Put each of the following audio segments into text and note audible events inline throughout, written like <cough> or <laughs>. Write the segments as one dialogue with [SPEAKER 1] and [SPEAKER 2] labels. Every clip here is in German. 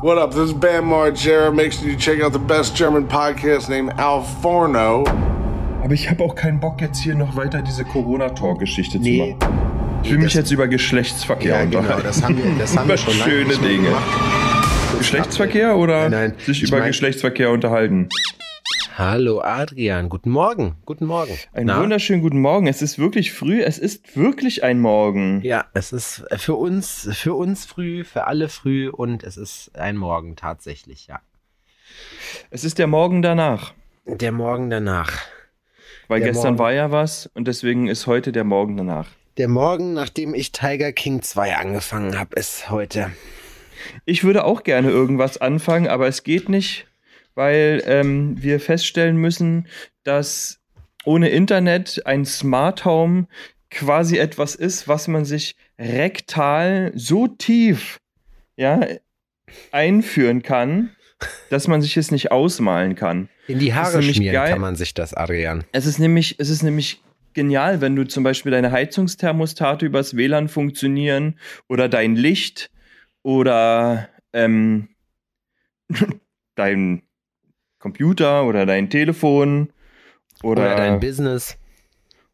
[SPEAKER 1] What up? This is Bam Margera. Make sure you check out the best German podcast named Al Forno.
[SPEAKER 2] Aber ich habe auch keinen Bock, jetzt hier noch weiter diese Corona-Talk-Geschichte
[SPEAKER 3] Nee.
[SPEAKER 2] zu machen. Ich will mich jetzt über Geschlechtsverkehr
[SPEAKER 3] Ja, genau,
[SPEAKER 2] unterhalten.
[SPEAKER 3] das haben wir, das haben wir <laughs>
[SPEAKER 2] Über
[SPEAKER 3] schon lange
[SPEAKER 2] schöne Dinge. Geschlechtsverkehr oder
[SPEAKER 3] Nein, nein.
[SPEAKER 2] sich
[SPEAKER 3] Ich
[SPEAKER 2] über
[SPEAKER 3] mein-
[SPEAKER 2] Geschlechtsverkehr unterhalten?
[SPEAKER 3] Hallo Adrian, guten Morgen, guten Morgen.
[SPEAKER 2] Einen
[SPEAKER 3] Na?
[SPEAKER 2] wunderschönen guten Morgen. Es ist wirklich früh. Es ist wirklich ein Morgen.
[SPEAKER 3] Ja, es ist für uns, für uns früh, für alle früh und es ist ein Morgen tatsächlich, ja.
[SPEAKER 2] Es ist der Morgen danach.
[SPEAKER 3] Der Morgen danach.
[SPEAKER 2] Weil
[SPEAKER 3] Der
[SPEAKER 2] gestern
[SPEAKER 3] Morgen.
[SPEAKER 2] war ja was und deswegen ist heute der Morgen danach.
[SPEAKER 3] Der Morgen, nachdem ich Tiger King 2 angefangen habe, ist heute.
[SPEAKER 2] Ich würde auch gerne irgendwas anfangen, aber es geht nicht, weil ähm, wir feststellen müssen, dass ohne Internet ein Smart Home quasi etwas ist, was man sich rektal so tief ja, einführen kann, dass man sich es nicht ausmalen kann.
[SPEAKER 3] In die Haare schmieren
[SPEAKER 2] geil.
[SPEAKER 3] kann man sich das, Adrian.
[SPEAKER 2] Es ist nämlich, es ist nämlich genial, wenn du zum Beispiel deine Heizungsthermostate übers WLAN funktionieren oder dein Licht oder ähm, <laughs> dein Computer oder dein Telefon oder,
[SPEAKER 3] Oder dein Business.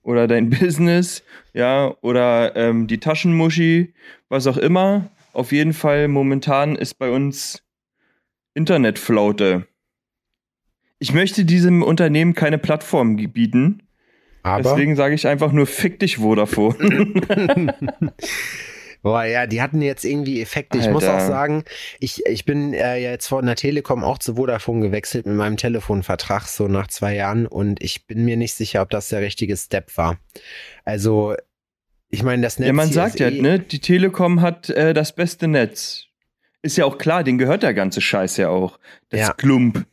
[SPEAKER 2] oder dein Business, ja, oder ähm, die Taschenmuschi, was auch immer. Auf jeden Fall momentan ist bei uns Internetflaute. Ich möchte diesem Unternehmen keine Plattform bieten.
[SPEAKER 3] Aber,
[SPEAKER 2] Deswegen sage ich einfach nur fick dich Vodafone. <laughs> <laughs>
[SPEAKER 3] boah, ja, die hatten jetzt irgendwie Effekte. Ich muss
[SPEAKER 2] Alter.
[SPEAKER 3] auch sagen, ich, ich bin äh, ja jetzt von der Telekom auch zu Vodafone gewechselt mit meinem Telefonvertrag, so nach zwei Jahren. Und ich bin mir nicht sicher, ob das der richtige Step war. Also, ich meine, das Netz
[SPEAKER 2] ja, man sagt ja,
[SPEAKER 3] eh,
[SPEAKER 2] ne, die Telekom hat äh, das beste Netz. Ist ja auch klar, denen gehört der ganze Scheiß ja auch. Das
[SPEAKER 3] Ja.
[SPEAKER 2] Klump.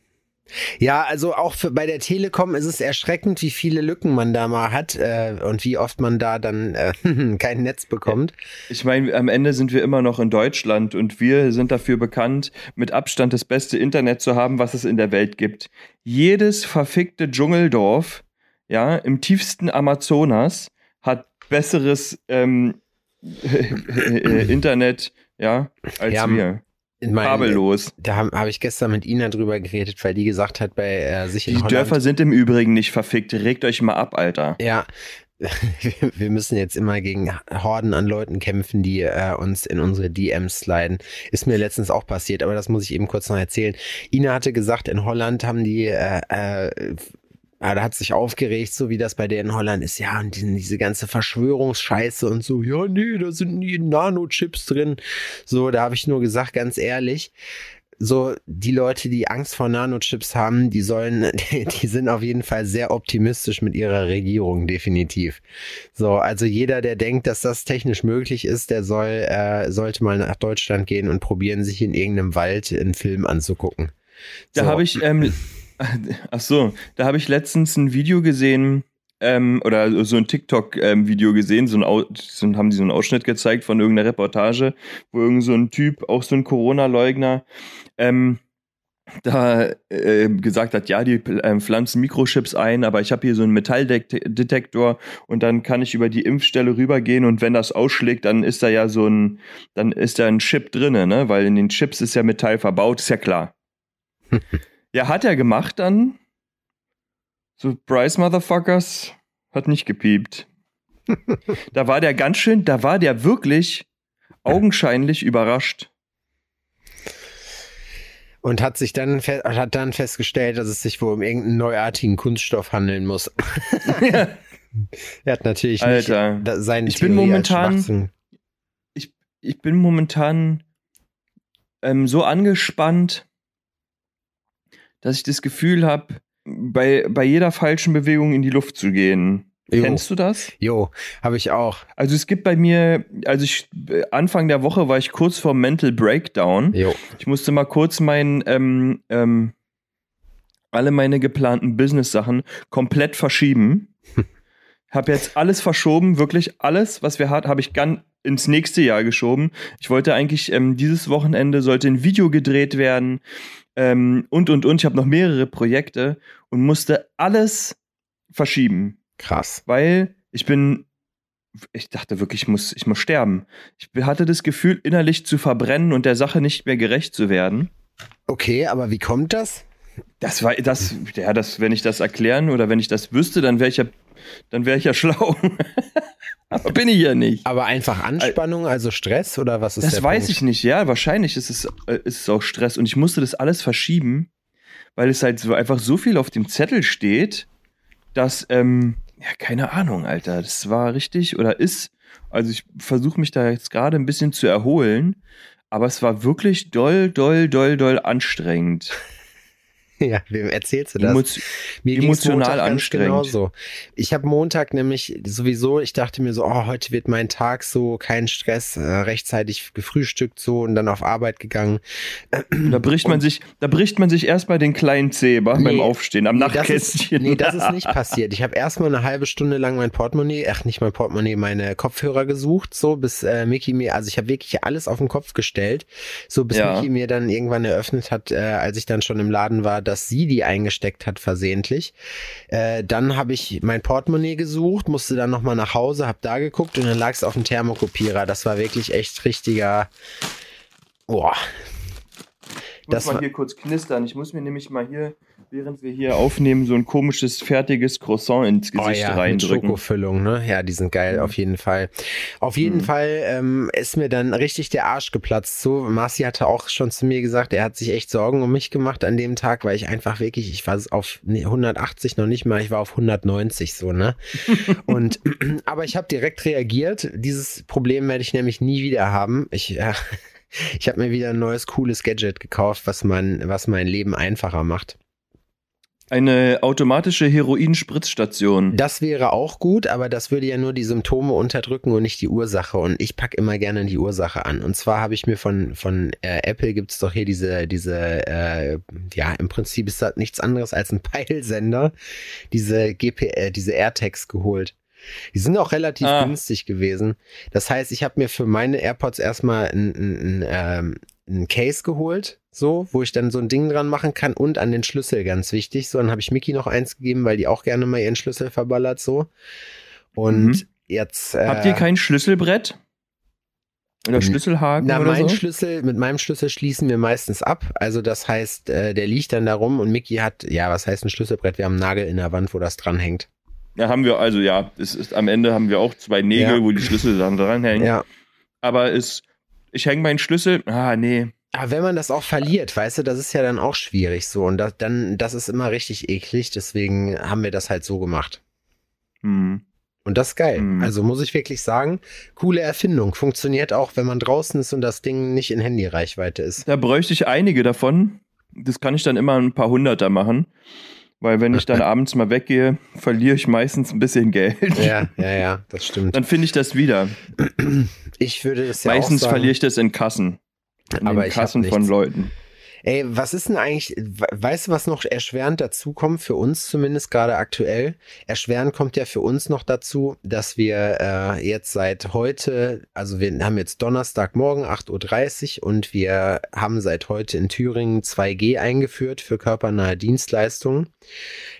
[SPEAKER 3] Ja, also auch für, bei der Telekom ist es erschreckend, wie viele Lücken man da mal hat äh, und wie oft man da dann äh, <laughs> kein Netz bekommt.
[SPEAKER 2] Ich meine, am Ende sind wir immer noch in Deutschland und wir sind dafür bekannt, mit Abstand das beste Internet zu haben, was es in der Welt gibt. Jedes verfickte Dschungeldorf, ja, im tiefsten Amazonas hat besseres ähm, <laughs> äh, Internet, ja, als
[SPEAKER 3] Ja,
[SPEAKER 2] wir.
[SPEAKER 3] In meinem-
[SPEAKER 2] Kabellos.
[SPEAKER 3] Da habe hab ich gestern mit Ina drüber geredet, weil die gesagt hat, bei äh, sich in
[SPEAKER 2] Die
[SPEAKER 3] Holland.
[SPEAKER 2] Dörfer sind im Übrigen nicht verfickt. Regt euch mal ab, Alter.
[SPEAKER 3] Ja, <laughs> wir müssen jetzt immer gegen Horden an Leuten kämpfen, die äh, uns in unsere DMs sliden. Ist mir letztens auch passiert, aber das muss ich eben kurz noch erzählen. Ina hatte gesagt, in Holland haben die, äh, äh, ja, da hat sich aufgeregt, so wie das bei der in Holland ist. Ja, und diese, ganze Verschwörungsscheiße und so, ja, nee, da sind nie Nanochips drin. So, da habe ich nur gesagt, ganz ehrlich, so die Leute, die Angst vor Nanochips haben, die sollen, <laughs> die sind auf jeden Fall sehr optimistisch mit ihrer Regierung, definitiv. So, also jeder, der denkt, dass das technisch möglich ist, der soll, äh, sollte mal nach Deutschland gehen und probieren, sich in irgendeinem Wald einen Film anzugucken.
[SPEAKER 2] Da
[SPEAKER 3] So.
[SPEAKER 2] habe ich, ähm, ach so, da habe ich letztens ein Video gesehen, ähm, oder so ein TikTok-Video gesehen, so ein, so haben die so einen Ausschnitt gezeigt von irgendeiner Reportage, wo irgend so ein Typ, auch so ein Corona-Leugner, ähm, da äh, gesagt hat, ja, die ähm, pflanzen Mikrochips ein, aber ich habe hier so einen Metalldetektor und dann kann ich über die Impfstelle rübergehen und wenn das ausschlägt, dann ist da ja so ein, dann ist da ein Chip drinne, ne? Weil in den Chips ist ja Metall verbaut, ist ja klar. <laughs> ja, hat er gemacht dann. So Bryce Motherfuckers hat nicht gepiept. <laughs> da war der ganz schön, da war der wirklich augenscheinlich überrascht.
[SPEAKER 3] Und hat sich dann, hat dann festgestellt, dass es sich wohl um irgendeinen neuartigen Kunststoff handeln muss. <laughs> <laughs> er hat natürlich
[SPEAKER 2] Alter,
[SPEAKER 3] nicht da- seine
[SPEAKER 2] ich bin
[SPEAKER 3] Theorie
[SPEAKER 2] momentan-
[SPEAKER 3] Schwachsinn.
[SPEAKER 2] ich bin momentan ähm, so angespannt, dass ich das Gefühl habe, bei, bei jeder falschen Bewegung in die Luft zu gehen.
[SPEAKER 3] Jo.
[SPEAKER 2] Kennst du das?
[SPEAKER 3] Jo, habe ich auch.
[SPEAKER 2] Also es gibt bei mir, also ich, Anfang der Woche war ich kurz vor Mental Breakdown.
[SPEAKER 3] Jo.
[SPEAKER 2] Ich musste mal kurz mein, ähm, ähm, alle meine geplanten Business-Sachen komplett verschieben. <laughs> Hab jetzt alles verschoben, wirklich alles, was wir hatten, habe ich ganz ins nächste Jahr geschoben. Ich wollte eigentlich ähm, dieses Wochenende sollte ein Video gedreht werden ähm, und und und. Ich habe noch mehrere Projekte und musste alles verschieben
[SPEAKER 3] Krass.
[SPEAKER 2] weil ich bin ich dachte wirklich, ich muss, ich muss sterben. Ich hatte das Gefühl, innerlich zu verbrennen und der Sache nicht mehr gerecht zu werden.
[SPEAKER 3] Okay, aber wie kommt das?
[SPEAKER 2] Das war das, ja, das, wenn ich das erklären oder wenn ich das wüsste, dann wäre ich ja, dann wäre ich ja schlau. <laughs> Aber bin ich ja nicht.
[SPEAKER 3] Aber einfach Anspannung, also Stress oder was ist
[SPEAKER 2] das?
[SPEAKER 3] Das
[SPEAKER 2] weiß
[SPEAKER 3] Punkt?
[SPEAKER 2] ich nicht, ja. Wahrscheinlich ist es, äh, ist es auch Stress. Und ich musste das alles verschieben, weil es halt so einfach so viel auf dem Zettel steht, dass, ähm, ja, keine Ahnung, Alter. Das war richtig oder ist. Also ich versuche mich da jetzt gerade ein bisschen zu erholen, aber es war wirklich doll, doll, doll, doll anstrengend. <laughs> <laughs>
[SPEAKER 3] Ja, wem erzählst du das?
[SPEAKER 2] Emo
[SPEAKER 3] Mir
[SPEAKER 2] emotional anstrengend.
[SPEAKER 3] Genauso. Ich habe Montag nämlich sowieso, ich dachte mir so, oh, heute wird mein Tag so, kein Stress, äh, rechtzeitig gefrühstückt so und dann auf Arbeit gegangen.
[SPEAKER 2] Da bricht man sich, da bricht man sich erstmal den kleinen Zeh beim
[SPEAKER 3] Nee,
[SPEAKER 2] Aufstehen am
[SPEAKER 3] Nee,
[SPEAKER 2] Nachtkästchen.
[SPEAKER 3] nee, das ist nicht <laughs> passiert. Ich habe erstmal eine halbe Stunde lang mein Portemonnaie, ach nicht mein Portemonnaie, meine Kopfhörer gesucht, so bis äh, Mickey mir, also ich habe wirklich alles auf den Kopf gestellt, so bis
[SPEAKER 2] Ja.
[SPEAKER 3] Mickey mir dann irgendwann eröffnet hat, äh, als ich dann schon im Laden war, dass sie die eingesteckt hat versehentlich. Äh, dann habe ich mein Portemonnaie gesucht, musste dann nochmal nach Hause, habe da geguckt und dann lag es auf dem Thermokopierer. Das war wirklich echt richtiger, boah,
[SPEAKER 2] Ich muss
[SPEAKER 3] das
[SPEAKER 2] mal hier kurz knistern. Ich muss mir nämlich mal hier, während wir hier aufnehmen, so ein komisches, fertiges Croissant ins Gesicht
[SPEAKER 3] oh ja, mit
[SPEAKER 2] reindrücken.
[SPEAKER 3] Schokofüllung, ne? Ja, die sind geil,
[SPEAKER 2] Mhm.
[SPEAKER 3] auf jeden Fall. Auf jeden
[SPEAKER 2] Mhm.
[SPEAKER 3] Fall ähm, ist mir dann richtig der Arsch geplatzt. So, Marci hatte auch schon zu mir gesagt, er hat sich echt Sorgen um mich gemacht an dem Tag, weil ich einfach wirklich, ich war auf nee, 180 noch nicht mal, ich war auf 190 so, ne? <laughs> Und <clears throat> aber ich habe direkt reagiert. Dieses Problem werde ich nämlich nie wieder haben. Ich äh, <laughs> ich habe mir wieder ein neues cooles Gadget gekauft, was mein was mein Leben einfacher macht.
[SPEAKER 2] Eine automatische Heroin-Spritzstation.
[SPEAKER 3] Das wäre auch gut, aber das würde ja nur die Symptome unterdrücken und nicht die Ursache. Und ich packe immer gerne die Ursache an. Und zwar habe ich mir von, von äh, Apple gibt's doch hier diese, diese, äh, ja, im Prinzip ist das nichts anderes als ein Peilsender, diese GP, äh, diese AirTags geholt. Die sind auch relativ
[SPEAKER 2] Ah.
[SPEAKER 3] günstig gewesen. Das heißt, ich habe mir für meine AirPods erstmal ein, ein, ein, ähm, ein Case geholt, so, wo ich dann so ein Ding dran machen kann und an den Schlüssel, ganz wichtig. So, dann habe ich Mickey noch eins gegeben, weil die auch gerne mal ihren Schlüssel verballert, so. Und
[SPEAKER 2] Mhm.
[SPEAKER 3] jetzt. Äh,
[SPEAKER 2] Habt ihr kein Schlüsselbrett? Oder Schlüsselhaken
[SPEAKER 3] na,
[SPEAKER 2] oder
[SPEAKER 3] mein
[SPEAKER 2] so?
[SPEAKER 3] Schlüssel, mit meinem Schlüssel schließen wir meistens ab. Also das heißt, äh, der liegt dann da rum und Mickey hat, ja, was heißt ein Schlüsselbrett? Wir haben einen Nagel in der Wand, wo das dranhängt.
[SPEAKER 2] Ja, haben wir, also ja, es ist, am Ende haben wir auch zwei Nägel,
[SPEAKER 3] Ja.
[SPEAKER 2] wo die Schlüssel dann dranhängen.
[SPEAKER 3] Ja.
[SPEAKER 2] Aber es, ich hänge meinen Schlüssel, ah, nee.
[SPEAKER 3] Aber wenn man das auch verliert, weißt du, das ist ja dann auch schwierig so. Und das, dann, das ist immer richtig eklig. Deswegen haben wir das halt so gemacht.
[SPEAKER 2] Hm.
[SPEAKER 3] Und das ist geil.
[SPEAKER 2] Mhm.
[SPEAKER 3] Also muss ich wirklich sagen, coole Erfindung. Funktioniert auch, wenn man draußen ist und das Ding nicht in Handyreichweite ist.
[SPEAKER 2] Da bräuchte ich einige davon. Das kann ich dann immer ein paar Hunderter machen. Weil wenn ich dann <laughs> abends mal weggehe, verliere ich meistens ein bisschen Geld.
[SPEAKER 3] Ja, ja, ja, das stimmt.
[SPEAKER 2] Dann finde ich das wieder.
[SPEAKER 3] Ich würde es ja
[SPEAKER 2] Meistens
[SPEAKER 3] auch sagen,
[SPEAKER 2] verliere ich das in Kassen. In
[SPEAKER 3] Aber
[SPEAKER 2] Kassen von. Leuten.
[SPEAKER 3] Ey, was ist denn eigentlich, we- weißt du, was noch erschwerend dazukommt, für uns zumindest gerade aktuell? Erschwerend kommt ja für uns noch dazu, dass wir äh, jetzt seit heute, also wir haben jetzt Donnerstagmorgen 8.30 Uhr und wir haben seit heute in Thüringen 2G eingeführt für körpernahe Dienstleistungen.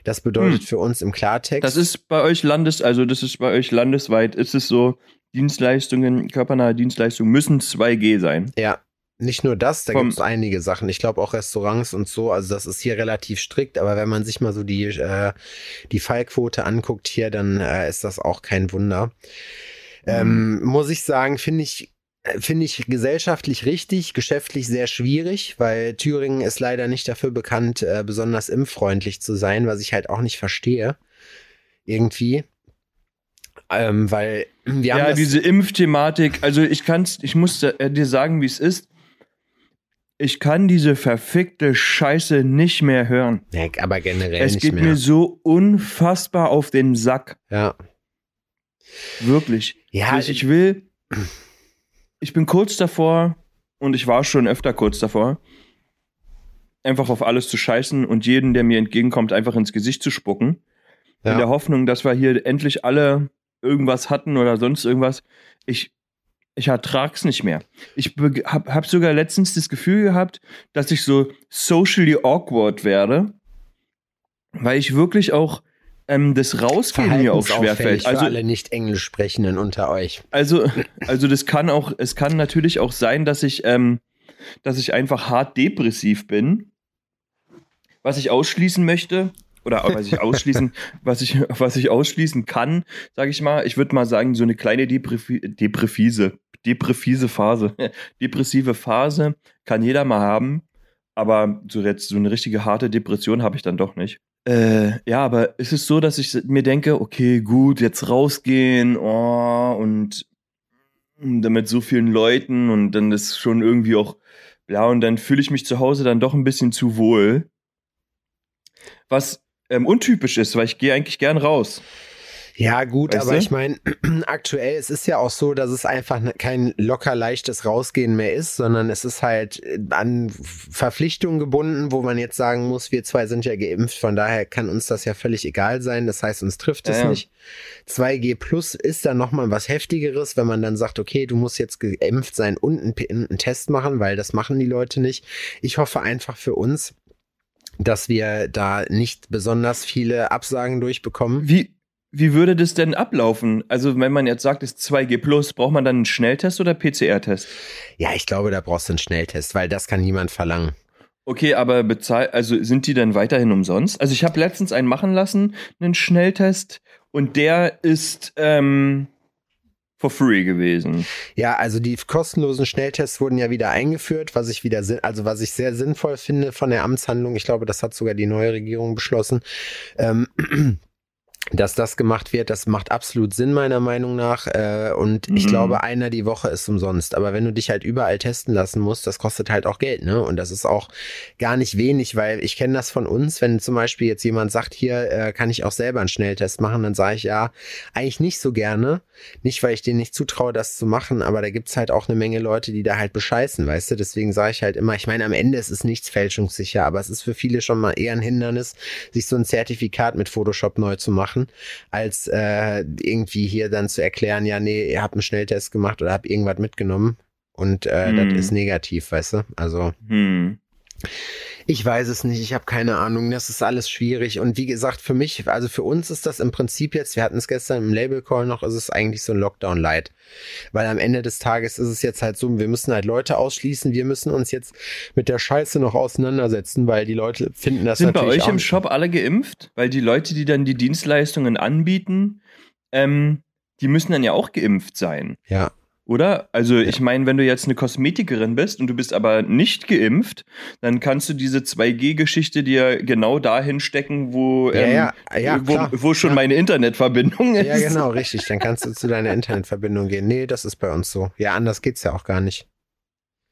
[SPEAKER 3] Das bedeutet
[SPEAKER 2] Hm.
[SPEAKER 3] für uns im Klartext.
[SPEAKER 2] Das ist bei euch landes, also das ist bei euch landesweit, ist es so, Dienstleistungen, körpernahe Dienstleistungen müssen 2G sein.
[SPEAKER 3] Ja, nicht nur das, da gibt es einige Sachen. Ich glaube auch Restaurants und so. Also das ist hier relativ strikt, aber wenn man sich mal so die, äh, die Fallquote anguckt hier, dann äh, ist das auch kein Wunder. Ähm, muss ich sagen, finde ich, finde ich gesellschaftlich richtig, geschäftlich sehr schwierig, weil Thüringen ist leider nicht dafür bekannt, äh, besonders impffreundlich zu sein, was ich halt auch nicht verstehe. Irgendwie. Ähm, weil wir haben
[SPEAKER 2] ja, diese Impfthematik, also ich kann's, ich muss äh, dir sagen, wie es ist. Ich kann diese verfickte Scheiße nicht mehr hören.
[SPEAKER 3] Ja, aber generell
[SPEAKER 2] es geht
[SPEAKER 3] mehr.
[SPEAKER 2] mir so unfassbar auf den Sack.
[SPEAKER 3] ja.
[SPEAKER 2] Wirklich.
[SPEAKER 3] Ja,
[SPEAKER 2] ich, ich will. Ich bin kurz davor und ich war schon öfter kurz davor, einfach auf alles zu scheißen und jeden, der mir entgegenkommt, einfach ins Gesicht zu spucken.
[SPEAKER 3] Ja.
[SPEAKER 2] In der Hoffnung, dass wir hier endlich alle irgendwas hatten oder sonst irgendwas. Ich, ich ertrag's nicht mehr. Ich be- hab, sogar letztens das Gefühl gehabt, dass ich so socially awkward werde, weil ich wirklich auch ähm, das Rausgehen mir auch schwerfällt.
[SPEAKER 3] Also alle nicht Englisch sprechenden unter euch.
[SPEAKER 2] Also, <laughs> also das kann auch, es kann natürlich auch sein, dass ich, ähm, dass ich einfach hart depressiv bin. Was ich ausschließen möchte, oder <laughs> was ich ausschließen, was ich, was ich ausschließen kann, sage ich mal, ich würde mal sagen, so eine kleine Depressivise, depressive Phase, depressive Phase kann jeder mal haben, aber so jetzt so eine richtige harte Depression habe ich dann doch nicht. Äh, ja, aber es ist so, dass ich mir denke, okay, gut, jetzt rausgehen, oh, und damit so vielen Leuten und dann ist schon irgendwie auch, ja, und dann fühle ich mich zu Hause dann doch ein bisschen zu wohl. Was ähm, untypisch ist, weil ich gehe eigentlich gern raus.
[SPEAKER 3] Ja, gut, weißt aber du? ich meine, <clears throat> aktuell es ist ja auch so, dass es einfach ne, kein locker leichtes Rausgehen mehr ist, sondern es ist halt äh, an Verpflichtungen gebunden, wo man jetzt sagen muss, wir zwei sind ja geimpft, von daher kann uns das ja völlig egal sein. Das heißt, uns trifft es ja, ja. nicht. 2G Plus ist dann nochmal was heftigeres, wenn man dann sagt, okay, du musst jetzt geimpft sein und einen, einen Test machen, weil das machen die Leute nicht. Ich hoffe einfach für uns, dass wir da nicht besonders viele Absagen durchbekommen.
[SPEAKER 2] Wie, wie würde das denn ablaufen? Also, wenn man jetzt sagt, es ist 2G plus, braucht man dann einen Schnelltest oder PCR-Test?
[SPEAKER 3] Ja, ich glaube, da brauchst du einen Schnelltest, weil das kann niemand verlangen.
[SPEAKER 2] Okay, aber bezahlt, also sind die dann weiterhin umsonst? Also ich habe letztens einen machen lassen, einen Schnelltest, und der ist ähm, for free gewesen.
[SPEAKER 3] Ja, also die kostenlosen Schnelltests wurden ja wieder eingeführt, was ich wieder, also was ich sehr sinnvoll finde von der Amtshandlung. Ich glaube, das hat sogar die neue Regierung beschlossen. Ähm, dass das gemacht wird, das macht absolut Sinn meiner Meinung nach. Äh, und ich mhm. glaube, einer die Woche ist umsonst. Aber wenn du dich halt überall testen lassen musst, das kostet halt auch Geld, ne? Und das ist auch gar nicht wenig, weil ich kenne das von uns, wenn zum Beispiel jetzt jemand sagt, hier äh, kann ich auch selber einen Schnelltest machen, dann sage ich ja, eigentlich nicht so gerne. Nicht, weil ich denen nicht zutraue, das zu machen, aber da gibt's halt auch eine Menge Leute, die da halt bescheißen, weißt du? Deswegen sage ich halt immer, ich meine, am Ende ist es nichts fälschungssicher, aber es ist für viele schon mal eher ein Hindernis, sich so ein Zertifikat mit Photoshop neu zu machen machen, als äh, irgendwie hier dann zu erklären, ja, nee, ihr habt einen Schnelltest gemacht oder habt irgendwas mitgenommen und äh, hm. das ist negativ, weißt du? Also. Hm. Ich weiß es nicht, ich habe keine Ahnung, das ist alles schwierig und wie gesagt, für mich, also für uns ist das im Prinzip jetzt, wir hatten es gestern im Label Call noch, ist es eigentlich so ein Lockdown Light, weil am Ende des Tages ist es jetzt halt so, wir müssen halt Leute ausschließen, wir müssen uns jetzt mit der Scheiße noch auseinandersetzen, weil die Leute finden das
[SPEAKER 2] Sind bei euch im Shop alle geimpft? Weil die Leute, die dann die Dienstleistungen anbieten, ähm, die müssen dann ja auch geimpft sein.
[SPEAKER 3] Ja.
[SPEAKER 2] Oder? Also ich meine, wenn du jetzt eine Kosmetikerin bist und du bist aber nicht geimpft, dann kannst du diese 2G-Geschichte dir genau dahin stecken, wo,
[SPEAKER 3] ja, ähm, ja, ja,
[SPEAKER 2] wo, wo, schon meine Internetverbindung ist.
[SPEAKER 3] Ja, genau, richtig. Dann kannst du zu deiner Internetverbindung gehen. Nee, das ist bei uns so. Ja, anders geht's ja auch gar nicht.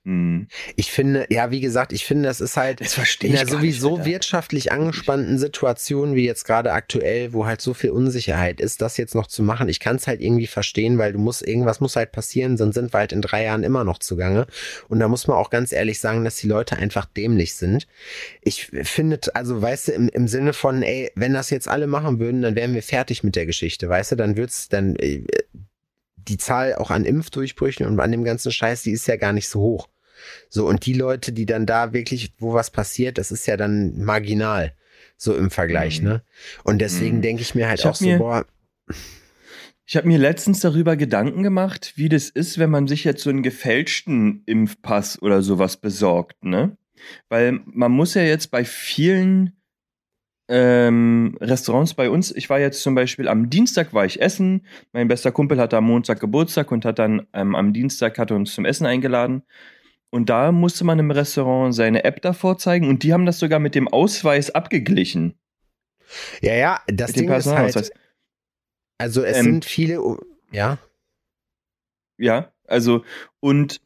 [SPEAKER 3] Hm. Ich finde, ja, wie gesagt, ich finde, das ist halt
[SPEAKER 2] das in
[SPEAKER 3] einer sowieso nicht, wirtschaftlich angespannten Situation wie jetzt gerade aktuell, wo halt so viel Unsicherheit ist, das jetzt noch zu machen. Ich kann es halt irgendwie verstehen, weil du musst, irgendwas muss halt passieren, sonst sind wir halt in drei Jahren immer noch zugange. Und da muss man auch ganz ehrlich sagen, dass die Leute einfach dämlich sind. Ich finde, also weißt du, im, im Sinne von, ey, wenn das jetzt alle machen würden, dann wären wir fertig mit der Geschichte, weißt du, dann wird's, dann äh, die Zahl auch an Impfdurchbrüchen und an dem ganzen Scheiß, die ist ja gar nicht so hoch. So, und die Leute, die dann da wirklich, wo was passiert, das ist ja dann marginal, so im Vergleich, mhm. ne? Und deswegen mhm. denke ich mir halt ich auch so, boah.
[SPEAKER 2] Ich habe mir letztens darüber Gedanken gemacht, wie das ist, wenn man sich jetzt so einen gefälschten Impfpass oder sowas besorgt, ne? Weil man muss ja jetzt bei vielen ähm, Restaurants bei uns. Ich war jetzt zum Beispiel am Dienstag war ich essen. Mein bester Kumpel hatte am Montag Geburtstag und hat dann ähm, am Dienstag hat uns zum Essen eingeladen. Und da musste man im Restaurant seine App davor zeigen und die haben das sogar mit dem Ausweis abgeglichen.
[SPEAKER 3] Ja, ja, das mit Ding ist halt. Also es ähm, sind viele, ja.
[SPEAKER 2] Ja, also und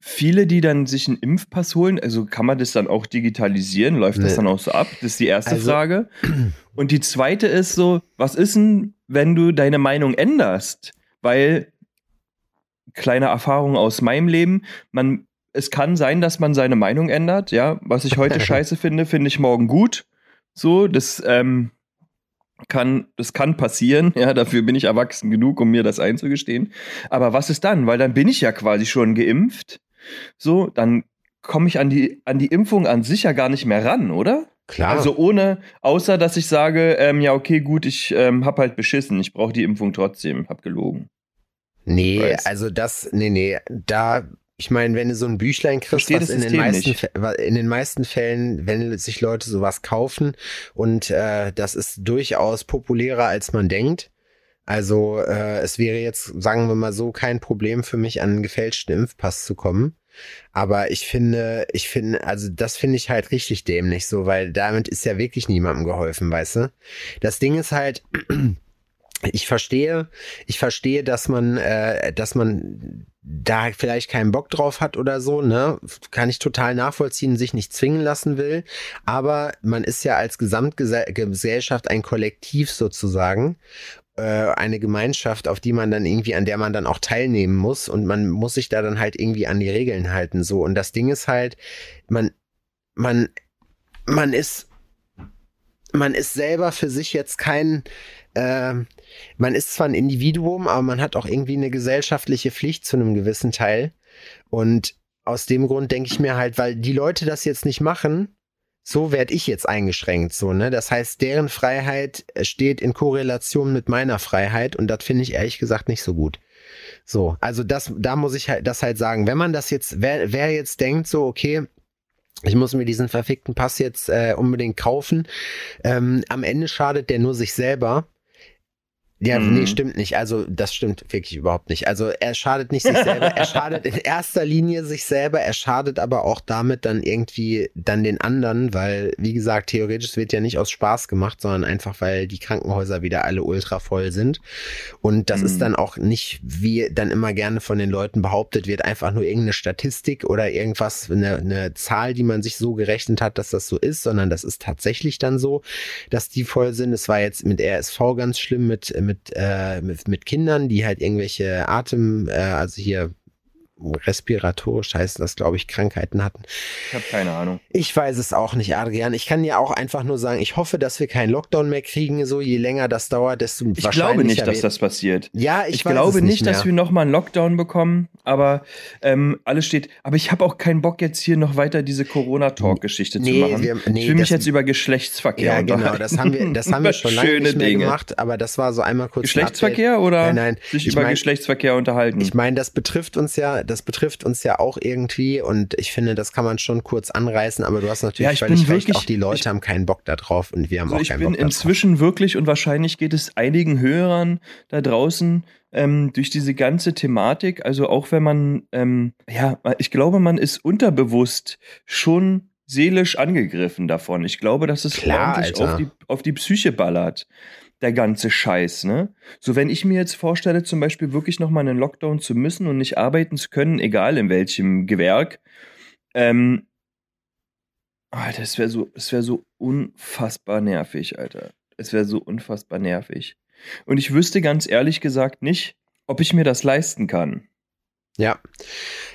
[SPEAKER 2] viele, die dann sich einen Impfpass holen, also kann man das dann auch digitalisieren? Läuft nee. das dann auch so ab? Das ist die erste also, Frage. <clears throat> Und die zweite ist so, was ist denn, wenn du deine Meinung änderst? Weil, kleine Erfahrung aus meinem Leben, man, es kann sein, dass man seine Meinung ändert, ja. Was ich heute <laughs> scheiße finde, finde ich morgen gut. So, das, ähm, kann, das kann passieren, <laughs> ja, dafür bin ich erwachsen genug, um mir das einzugestehen. Aber was ist dann? Weil dann bin ich ja quasi schon geimpft so, dann komme ich an die, an die Impfung an sich ja gar nicht mehr ran, oder?
[SPEAKER 3] Klar.
[SPEAKER 2] Also ohne, außer dass ich sage, ähm, ja, okay, gut, ich ähm, hab halt beschissen, ich brauche die Impfung trotzdem, hab gelogen.
[SPEAKER 3] Nee,
[SPEAKER 2] Weiß.
[SPEAKER 3] also das, nee, nee, da, ich meine, wenn du so ein Büchlein kriegst, was in den, meisten, in den meisten Fällen, wenn sich Leute sowas kaufen und äh, das ist durchaus populärer, als man denkt. Also äh, es wäre jetzt, sagen wir mal so, kein Problem für mich, an einen gefälschten Impfpass zu kommen. Aber ich finde, ich finde, also das finde ich halt richtig dämlich so, weil damit ist ja wirklich niemandem geholfen, weißt du? Das Ding ist halt, <clears throat> ich verstehe, ich verstehe, dass man, äh, dass man da vielleicht keinen Bock drauf hat oder so, ne? Kann ich total nachvollziehen, sich nicht zwingen lassen will. Aber man ist ja als Gesamtgesellschaft ein Kollektiv sozusagen eine Gemeinschaft, auf die man dann irgendwie, an der man dann auch teilnehmen muss und man muss sich da dann halt irgendwie an die Regeln halten, so. Und das Ding ist halt, man, man, man ist, man ist selber für sich jetzt kein, äh, man ist zwar ein Individuum, aber man hat auch irgendwie eine gesellschaftliche Pflicht zu einem gewissen Teil. Und aus dem Grund denke ich mir halt, weil die Leute das jetzt nicht machen, so werde ich jetzt eingeschränkt, so, ne? Das heißt, deren Freiheit steht in Korrelation mit meiner Freiheit und das finde ich ehrlich gesagt nicht so gut. So, also das, da muss ich halt das halt sagen. Wenn man das jetzt, wer, wer jetzt denkt, so, okay, ich muss mir diesen verfickten Pass jetzt äh, unbedingt kaufen, ähm, am Ende schadet der nur sich selber. Ja,
[SPEAKER 2] Mhm.
[SPEAKER 3] nee, stimmt nicht. Also, das stimmt wirklich überhaupt nicht. Also, er schadet nicht sich selber. er schadet in erster Linie sich selber. Er schadet aber auch damit dann irgendwie dann den anderen, weil, wie gesagt, theoretisch wird ja nicht aus Spaß gemacht, sondern einfach, weil die Krankenhäuser wieder alle ultra voll sind. Und das
[SPEAKER 2] Mhm.
[SPEAKER 3] ist dann auch nicht, wie dann immer gerne von den Leuten behauptet wird, einfach nur irgendeine Statistik oder irgendwas, eine, eine Zahl, die man sich so gerechnet hat, dass das so ist, sondern das ist tatsächlich dann so, dass die voll sind. Es war jetzt mit RSV ganz schlimm, mit, mit, äh, mit, mit Kindern, die halt irgendwelche Atem, äh, also hier respiratorisch heißt das, glaube ich, Krankheiten hatten.
[SPEAKER 2] Ich habe keine Ahnung.
[SPEAKER 3] Ich weiß es auch nicht, Adrian. Ich kann dir auch einfach nur sagen, ich hoffe, dass wir keinen Lockdown mehr kriegen. So, je länger das dauert, desto
[SPEAKER 2] Ich glaube nicht,
[SPEAKER 3] wahrscheinlicher
[SPEAKER 2] dass das passiert.
[SPEAKER 3] Ja, ich,
[SPEAKER 2] Ich, glaube
[SPEAKER 3] es
[SPEAKER 2] nicht, dass wir nochmal einen Lockdown bekommen, aber ähm, alles steht. Aber ich habe auch keinen Bock, jetzt hier noch weiter diese Corona-Talk-Geschichte
[SPEAKER 3] Nee,
[SPEAKER 2] zu machen.
[SPEAKER 3] wir- nee,
[SPEAKER 2] ich will mich jetzt über Geschlechtsverkehr
[SPEAKER 3] Ja, genau, das haben wir, das haben wir <laughs> schon lange nicht mehr
[SPEAKER 2] Dinge.
[SPEAKER 3] gemacht, aber das war so einmal kurz ein
[SPEAKER 2] Geschlechtsverkehr oder
[SPEAKER 3] Nein, nein,
[SPEAKER 2] sich
[SPEAKER 3] ich
[SPEAKER 2] über
[SPEAKER 3] mein-
[SPEAKER 2] Geschlechtsverkehr unterhalten?
[SPEAKER 3] Ich meine, das betrifft uns ja, das betrifft uns ja auch irgendwie und ich finde, das kann man schon kurz anreißen, aber du hast natürlich
[SPEAKER 2] Ja, ich
[SPEAKER 3] völlig
[SPEAKER 2] bin
[SPEAKER 3] recht,
[SPEAKER 2] wirklich-
[SPEAKER 3] auch die Leute
[SPEAKER 2] ich-
[SPEAKER 3] haben keinen Bock da drauf und wir haben
[SPEAKER 2] Also
[SPEAKER 3] auch
[SPEAKER 2] ich
[SPEAKER 3] keinen
[SPEAKER 2] bin
[SPEAKER 3] Bock da drauf.
[SPEAKER 2] inzwischen wirklich und wahrscheinlich geht es einigen Hörern da draußen ähm, durch diese ganze Thematik, also auch wenn man, ähm, ja, ich glaube, man ist unterbewusst schon seelisch angegriffen davon. Ich glaube, dass es
[SPEAKER 3] Klar,
[SPEAKER 2] ordentlich auf die, auf die Psyche ballert. Der ganze Scheiß, ne? So, wenn ich mir jetzt vorstelle, zum Beispiel wirklich nochmal einen Lockdown zu müssen und nicht arbeiten zu können, egal in welchem Gewerk, ähm, Alter, es wäre so, es wäre so unfassbar nervig, Alter. Es wäre so unfassbar nervig. Und ich wüsste ganz ehrlich gesagt nicht, ob ich mir das leisten kann.
[SPEAKER 3] Ja.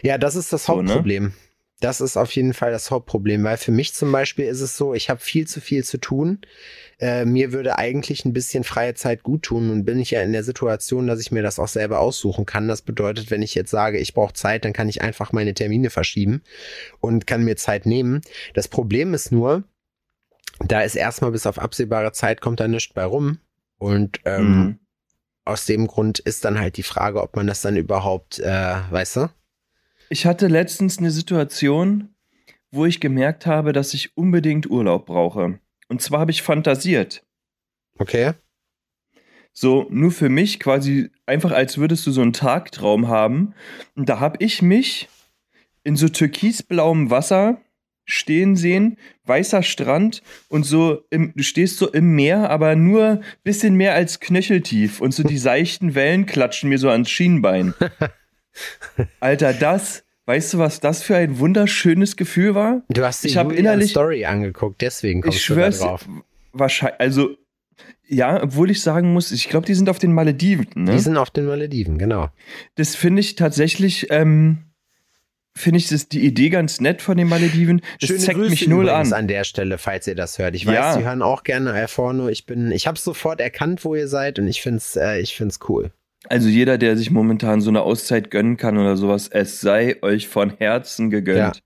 [SPEAKER 3] Ja, das ist das
[SPEAKER 2] So, ne?
[SPEAKER 3] Das ist auf jeden Fall das Hauptproblem, weil für mich zum Beispiel ist es so, ich habe viel zu viel zu tun. Äh, mir würde eigentlich ein bisschen freie Zeit gut tun und bin ich ja in der Situation, dass ich mir das auch selber aussuchen kann. Das bedeutet, wenn ich jetzt sage, ich brauche Zeit, dann kann ich einfach meine Termine verschieben und kann mir Zeit nehmen. Das Problem ist nur, da ist erstmal bis auf absehbare Zeit kommt da nichts bei rum. Und ähm,
[SPEAKER 2] Mhm.
[SPEAKER 3] aus dem Grund ist dann halt die Frage, ob man das dann überhaupt, äh, weißt du?
[SPEAKER 2] Ich hatte letztens eine Situation, wo ich gemerkt habe, dass ich unbedingt Urlaub brauche. Und zwar habe ich fantasiert.
[SPEAKER 3] Okay.
[SPEAKER 2] So, nur für mich quasi einfach, als würdest du so einen Tagtraum haben. Und da habe ich mich in so türkisblauem Wasser stehen sehen, weißer Strand und so, im, du stehst so im Meer, aber nur bisschen mehr als knöcheltief und so die seichten Wellen klatschen mir so ans Schienbein. <laughs> Alter, das, weißt du, was das für ein wunderschönes Gefühl war?
[SPEAKER 3] Du hast die
[SPEAKER 2] Ich hab
[SPEAKER 3] Julian
[SPEAKER 2] innerlich-
[SPEAKER 3] Story angeguckt, deswegen kommst
[SPEAKER 2] Ich
[SPEAKER 3] du da drauf.
[SPEAKER 2] wahrscheinlich, also, ja, obwohl ich sagen muss, ich glaube, die sind auf den Malediven. Ne?
[SPEAKER 3] Die sind auf den Malediven, genau.
[SPEAKER 2] Das finde ich tatsächlich, ähm, finde ich das die Idee ganz nett von den Malediven. Das
[SPEAKER 3] Schöne
[SPEAKER 2] zeigt
[SPEAKER 3] Grüße
[SPEAKER 2] mich null an.
[SPEAKER 3] an der Stelle, falls ihr das hört. Ich weiß,
[SPEAKER 2] Ja.
[SPEAKER 3] sie hören auch gerne Alforno. Ich bin, ich habe sofort erkannt, wo ihr seid und ich find's, äh, ich find's cool.
[SPEAKER 2] Also jeder, der sich momentan so eine Auszeit gönnen kann oder sowas, es sei euch von Herzen gegönnt.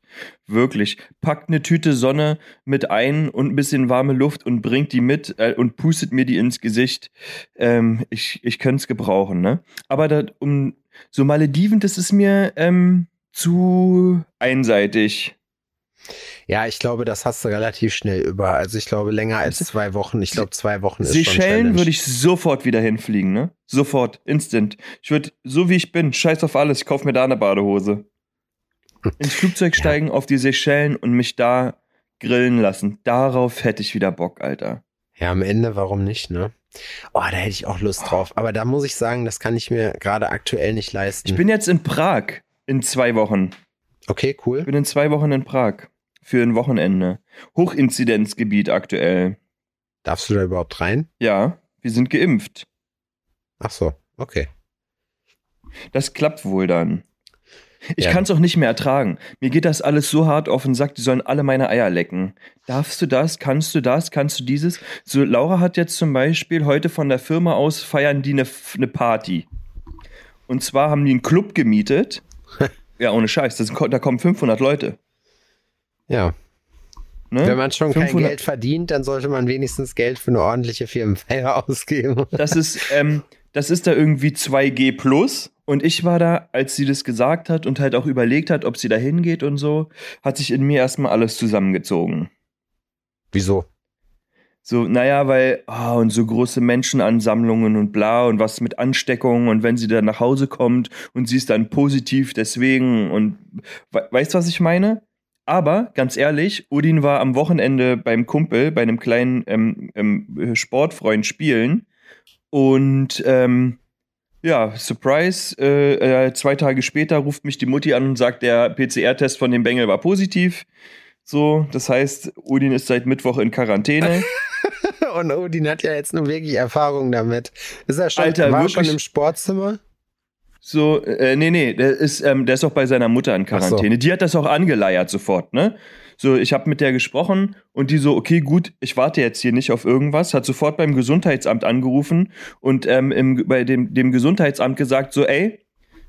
[SPEAKER 2] Wirklich. Packt eine Tüte Sonne mit ein und ein bisschen warme Luft und bringt die mit äh, und pustet mir die ins Gesicht. Ähm, ich ich könnte es gebrauchen, ne? Aber da, um so Malediven, das ist mir ähm, zu einseitig.
[SPEAKER 3] Ja, ich glaube, das hast du relativ schnell über. Also ich glaube länger als zwei Wochen. Ich glaube, zwei Wochen ist
[SPEAKER 2] Seychellen
[SPEAKER 3] schon Challenge.
[SPEAKER 2] würde ich sofort wieder hinfliegen, ne? Sofort, instant. Ich würde, so wie ich bin, scheiß auf alles, ich kaufe mir da eine Badehose. <laughs> Ins Flugzeug steigen, auf die Seychellen und mich da grillen lassen. Darauf hätte ich wieder Bock, Alter.
[SPEAKER 3] Ja, am Ende, warum nicht, ne? Oh, da hätte ich auch Lust drauf. Aber da muss ich sagen, das kann ich mir gerade aktuell nicht leisten.
[SPEAKER 2] Ich bin jetzt in Prag in zwei Wochen.
[SPEAKER 3] okay, cool.
[SPEAKER 2] Ich bin in zwei Wochen in Prag. Für ein Wochenende. Hochinzidenzgebiet aktuell.
[SPEAKER 3] Darfst du da überhaupt rein?
[SPEAKER 2] Ja, wir sind geimpft.
[SPEAKER 3] Ach so, okay.
[SPEAKER 2] Das klappt wohl dann. Ich
[SPEAKER 3] Ja.
[SPEAKER 2] kann es auch nicht mehr ertragen. Mir geht das alles so hart auf den Sack, die sollen alle meine Eier lecken. Darfst du das? Kannst du das? Kannst du dieses? So, Laura hat jetzt zum Beispiel heute von der Firma aus feiern die eine, eine Party. Und zwar haben die einen Club gemietet. <laughs> ja, ohne Scheiß. Das, da kommen 500 Leute.
[SPEAKER 3] Ja.
[SPEAKER 2] Ne?
[SPEAKER 3] Wenn man schon kein
[SPEAKER 2] 500
[SPEAKER 3] Geld verdient, dann sollte man wenigstens Geld für eine ordentliche Firmenfeier <laughs> ausgeben.
[SPEAKER 2] Das ist, ähm, das ist da irgendwie 2G plus. Und ich war da, als sie das gesagt hat und halt auch überlegt hat, ob sie da hingeht und so, hat sich in mir erstmal alles zusammengezogen.
[SPEAKER 3] Wieso?
[SPEAKER 2] So, naja, weil, ah, und so große Menschenansammlungen und bla und was mit Ansteckungen und wenn sie dann nach Hause kommt und sie ist dann positiv deswegen und we weißt du, was ich meine? Aber ganz ehrlich, Udin war am Wochenende beim Kumpel, bei einem kleinen ähm, ähm, Sportfreund spielen und ähm, ja, Surprise, äh, äh, zwei Tage später ruft mich die Mutti an und sagt, der PCR-Test von dem Bengel war positiv. So, das heißt, Udin ist seit Mittwoch in Quarantäne. <laughs>
[SPEAKER 3] Und Odin hat ja jetzt nun wirklich Erfahrung damit. Ist er schon,
[SPEAKER 2] Alter,
[SPEAKER 3] war
[SPEAKER 2] wirklich?
[SPEAKER 3] schon im Sportzimmer?
[SPEAKER 2] So, äh, nee, nee, der ist, ähm, der ist auch bei seiner Mutter in
[SPEAKER 3] Ach so.
[SPEAKER 2] Quarantäne. Die hat das auch angeleiert sofort, ne? So, ich habe mit der gesprochen und die so, okay, gut, ich warte jetzt hier nicht auf irgendwas, hat sofort beim Gesundheitsamt angerufen und ähm, im, bei dem, dem Gesundheitsamt gesagt, so, ey,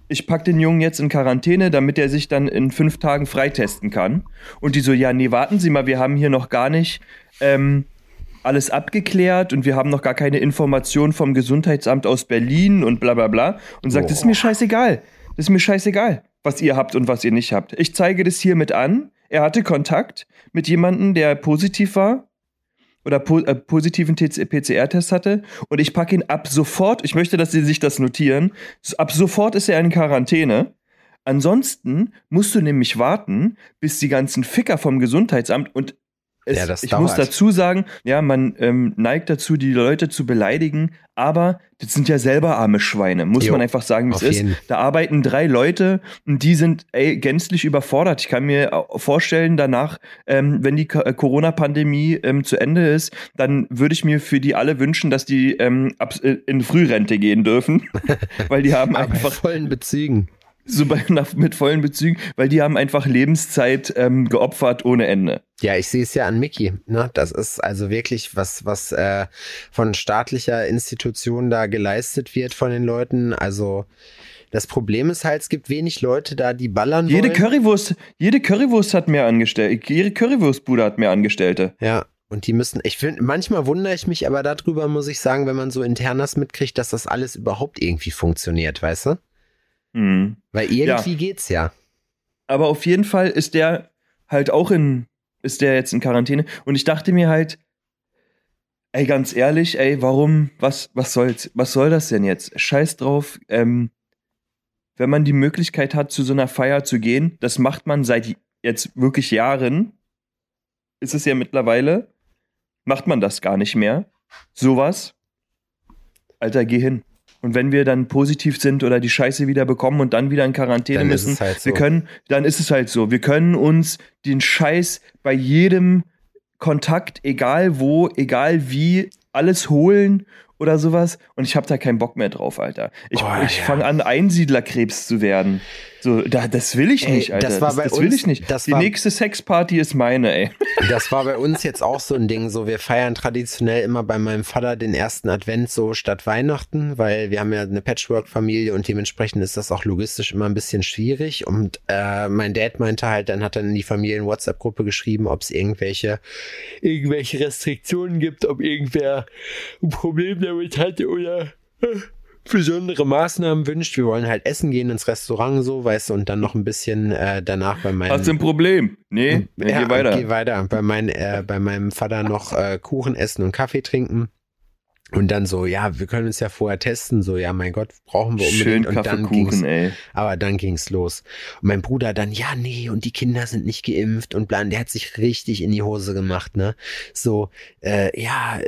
[SPEAKER 2] ich pack den Jungen jetzt in Quarantäne, damit er sich dann in fünf Tagen freitesten kann. Und die so, ja, nee, warten Sie mal, wir haben hier noch gar nicht ähm, alles abgeklärt und wir haben noch gar keine Information vom Gesundheitsamt aus Berlin und bla bla bla. Und sagt, das ist mir scheißegal. Das ist mir scheißegal, was ihr habt und was ihr nicht habt. Ich zeige das hiermit an. Er hatte Kontakt mit jemandem, der positiv war oder po äh, positiven PCR-Test hatte und ich packe ihn ab sofort, ich möchte, dass Sie sich das notieren, ab sofort ist er in Quarantäne. Ansonsten musst du nämlich warten, bis die ganzen Ficker vom Gesundheitsamt und es,
[SPEAKER 3] Ja,
[SPEAKER 2] ich muss
[SPEAKER 3] dauert.
[SPEAKER 2] dazu sagen, ja, man ähm, neigt dazu, die Leute zu beleidigen, aber das sind ja selber arme Schweine, muss
[SPEAKER 3] Jo,
[SPEAKER 2] man einfach sagen, wie es ist. Da arbeiten drei Leute und die sind ey, gänzlich überfordert. Ich kann mir vorstellen, danach, ähm, wenn die äh, Corona-Pandemie ähm, zu Ende ist, dann würde ich mir für die alle wünschen, dass die ähm, äh, in Frührente gehen dürfen, <laughs> weil die haben einfach
[SPEAKER 3] vollen Bezügen.
[SPEAKER 2] So bei, nach, <laughs> mit vollen Bezügen, weil die haben einfach Lebenszeit ähm, geopfert ohne Ende.
[SPEAKER 3] Ja, ich sehe es ja an Mickey. Ne? Das ist also wirklich was, was äh, von staatlicher Institution da geleistet wird von den Leuten. Also das Problem ist halt, es gibt wenig Leute da, die ballern
[SPEAKER 2] Jede
[SPEAKER 3] wollen.
[SPEAKER 2] Currywurst, jede Currywurst hat mehr Angestellte, jede Currywurstbude hat mehr Angestellte.
[SPEAKER 3] Ja, und die müssen, ich finde, manchmal wundere ich mich aber darüber, muss ich sagen, wenn man so internas mitkriegt, dass das alles überhaupt irgendwie funktioniert, weißt du?
[SPEAKER 2] Hm.
[SPEAKER 3] Weil irgendwie geht's ja.
[SPEAKER 2] Aber auf jeden Fall ist der halt auch in, ist der jetzt in Quarantäne. Und ich dachte mir halt, ey, ganz ehrlich, ey, warum, was, was soll's, was soll das denn jetzt? Scheiß drauf, ähm, wenn man die Möglichkeit hat, zu so einer Feier zu gehen, das macht man seit jetzt wirklich Jahren, ist es ja mittlerweile, macht man das gar nicht mehr. Sowas. Alter, geh hin. Und wenn wir dann positiv sind oder die Scheiße wieder bekommen und dann wieder in Quarantäne
[SPEAKER 3] Dann
[SPEAKER 2] müssen,
[SPEAKER 3] halt
[SPEAKER 2] wir
[SPEAKER 3] so.
[SPEAKER 2] können, dann ist es halt so. Wir können uns den Scheiß bei jedem Kontakt, egal wo, egal wie, alles holen oder sowas. Und ich habe da keinen Bock mehr drauf, Alter. Ich,
[SPEAKER 3] Oh,
[SPEAKER 2] ich
[SPEAKER 3] ja.
[SPEAKER 2] fange an, Einsiedlerkrebs zu werden. So, da, das will ich
[SPEAKER 3] Ey,
[SPEAKER 2] nicht, Alter.
[SPEAKER 3] das war bei
[SPEAKER 2] das will
[SPEAKER 3] uns-
[SPEAKER 2] ich nicht.
[SPEAKER 3] das
[SPEAKER 2] Die
[SPEAKER 3] war-
[SPEAKER 2] nächste Sexparty ist meine, ey. <laughs>
[SPEAKER 3] Das war bei uns jetzt auch so ein Ding. So, wir feiern traditionell immer bei meinem Vater den ersten Advent so statt Weihnachten, weil wir haben ja eine Patchwork-Familie und dementsprechend ist das auch logistisch immer ein bisschen schwierig. Und äh, mein Dad meinte halt, dann hat er in die Familien-WhatsApp-Gruppe geschrieben, ob es irgendwelche, irgendwelche Restriktionen gibt, ob irgendwer ein Problem damit hatte oder äh, besondere Maßnahmen wünscht. Wir wollen halt essen gehen ins Restaurant so, weißt du, und dann noch ein bisschen äh, danach bei meinem
[SPEAKER 2] Hast du ein Problem? Nee,
[SPEAKER 3] ja,
[SPEAKER 2] geh weiter.
[SPEAKER 3] Geh weiter. Bei, mein, äh, bei meinem Vater noch äh, Kuchen essen und Kaffee trinken. Und dann so, ja, wir können uns ja vorher testen. So, ja, mein Gott, brauchen wir unbedingt.
[SPEAKER 2] Schön
[SPEAKER 3] und dann ging's,
[SPEAKER 2] ey.
[SPEAKER 3] aber dann ging's los. Und mein Bruder dann, ja, nee, und die Kinder sind nicht geimpft und bla, und der hat sich richtig in die Hose gemacht, ne? So, äh, ja,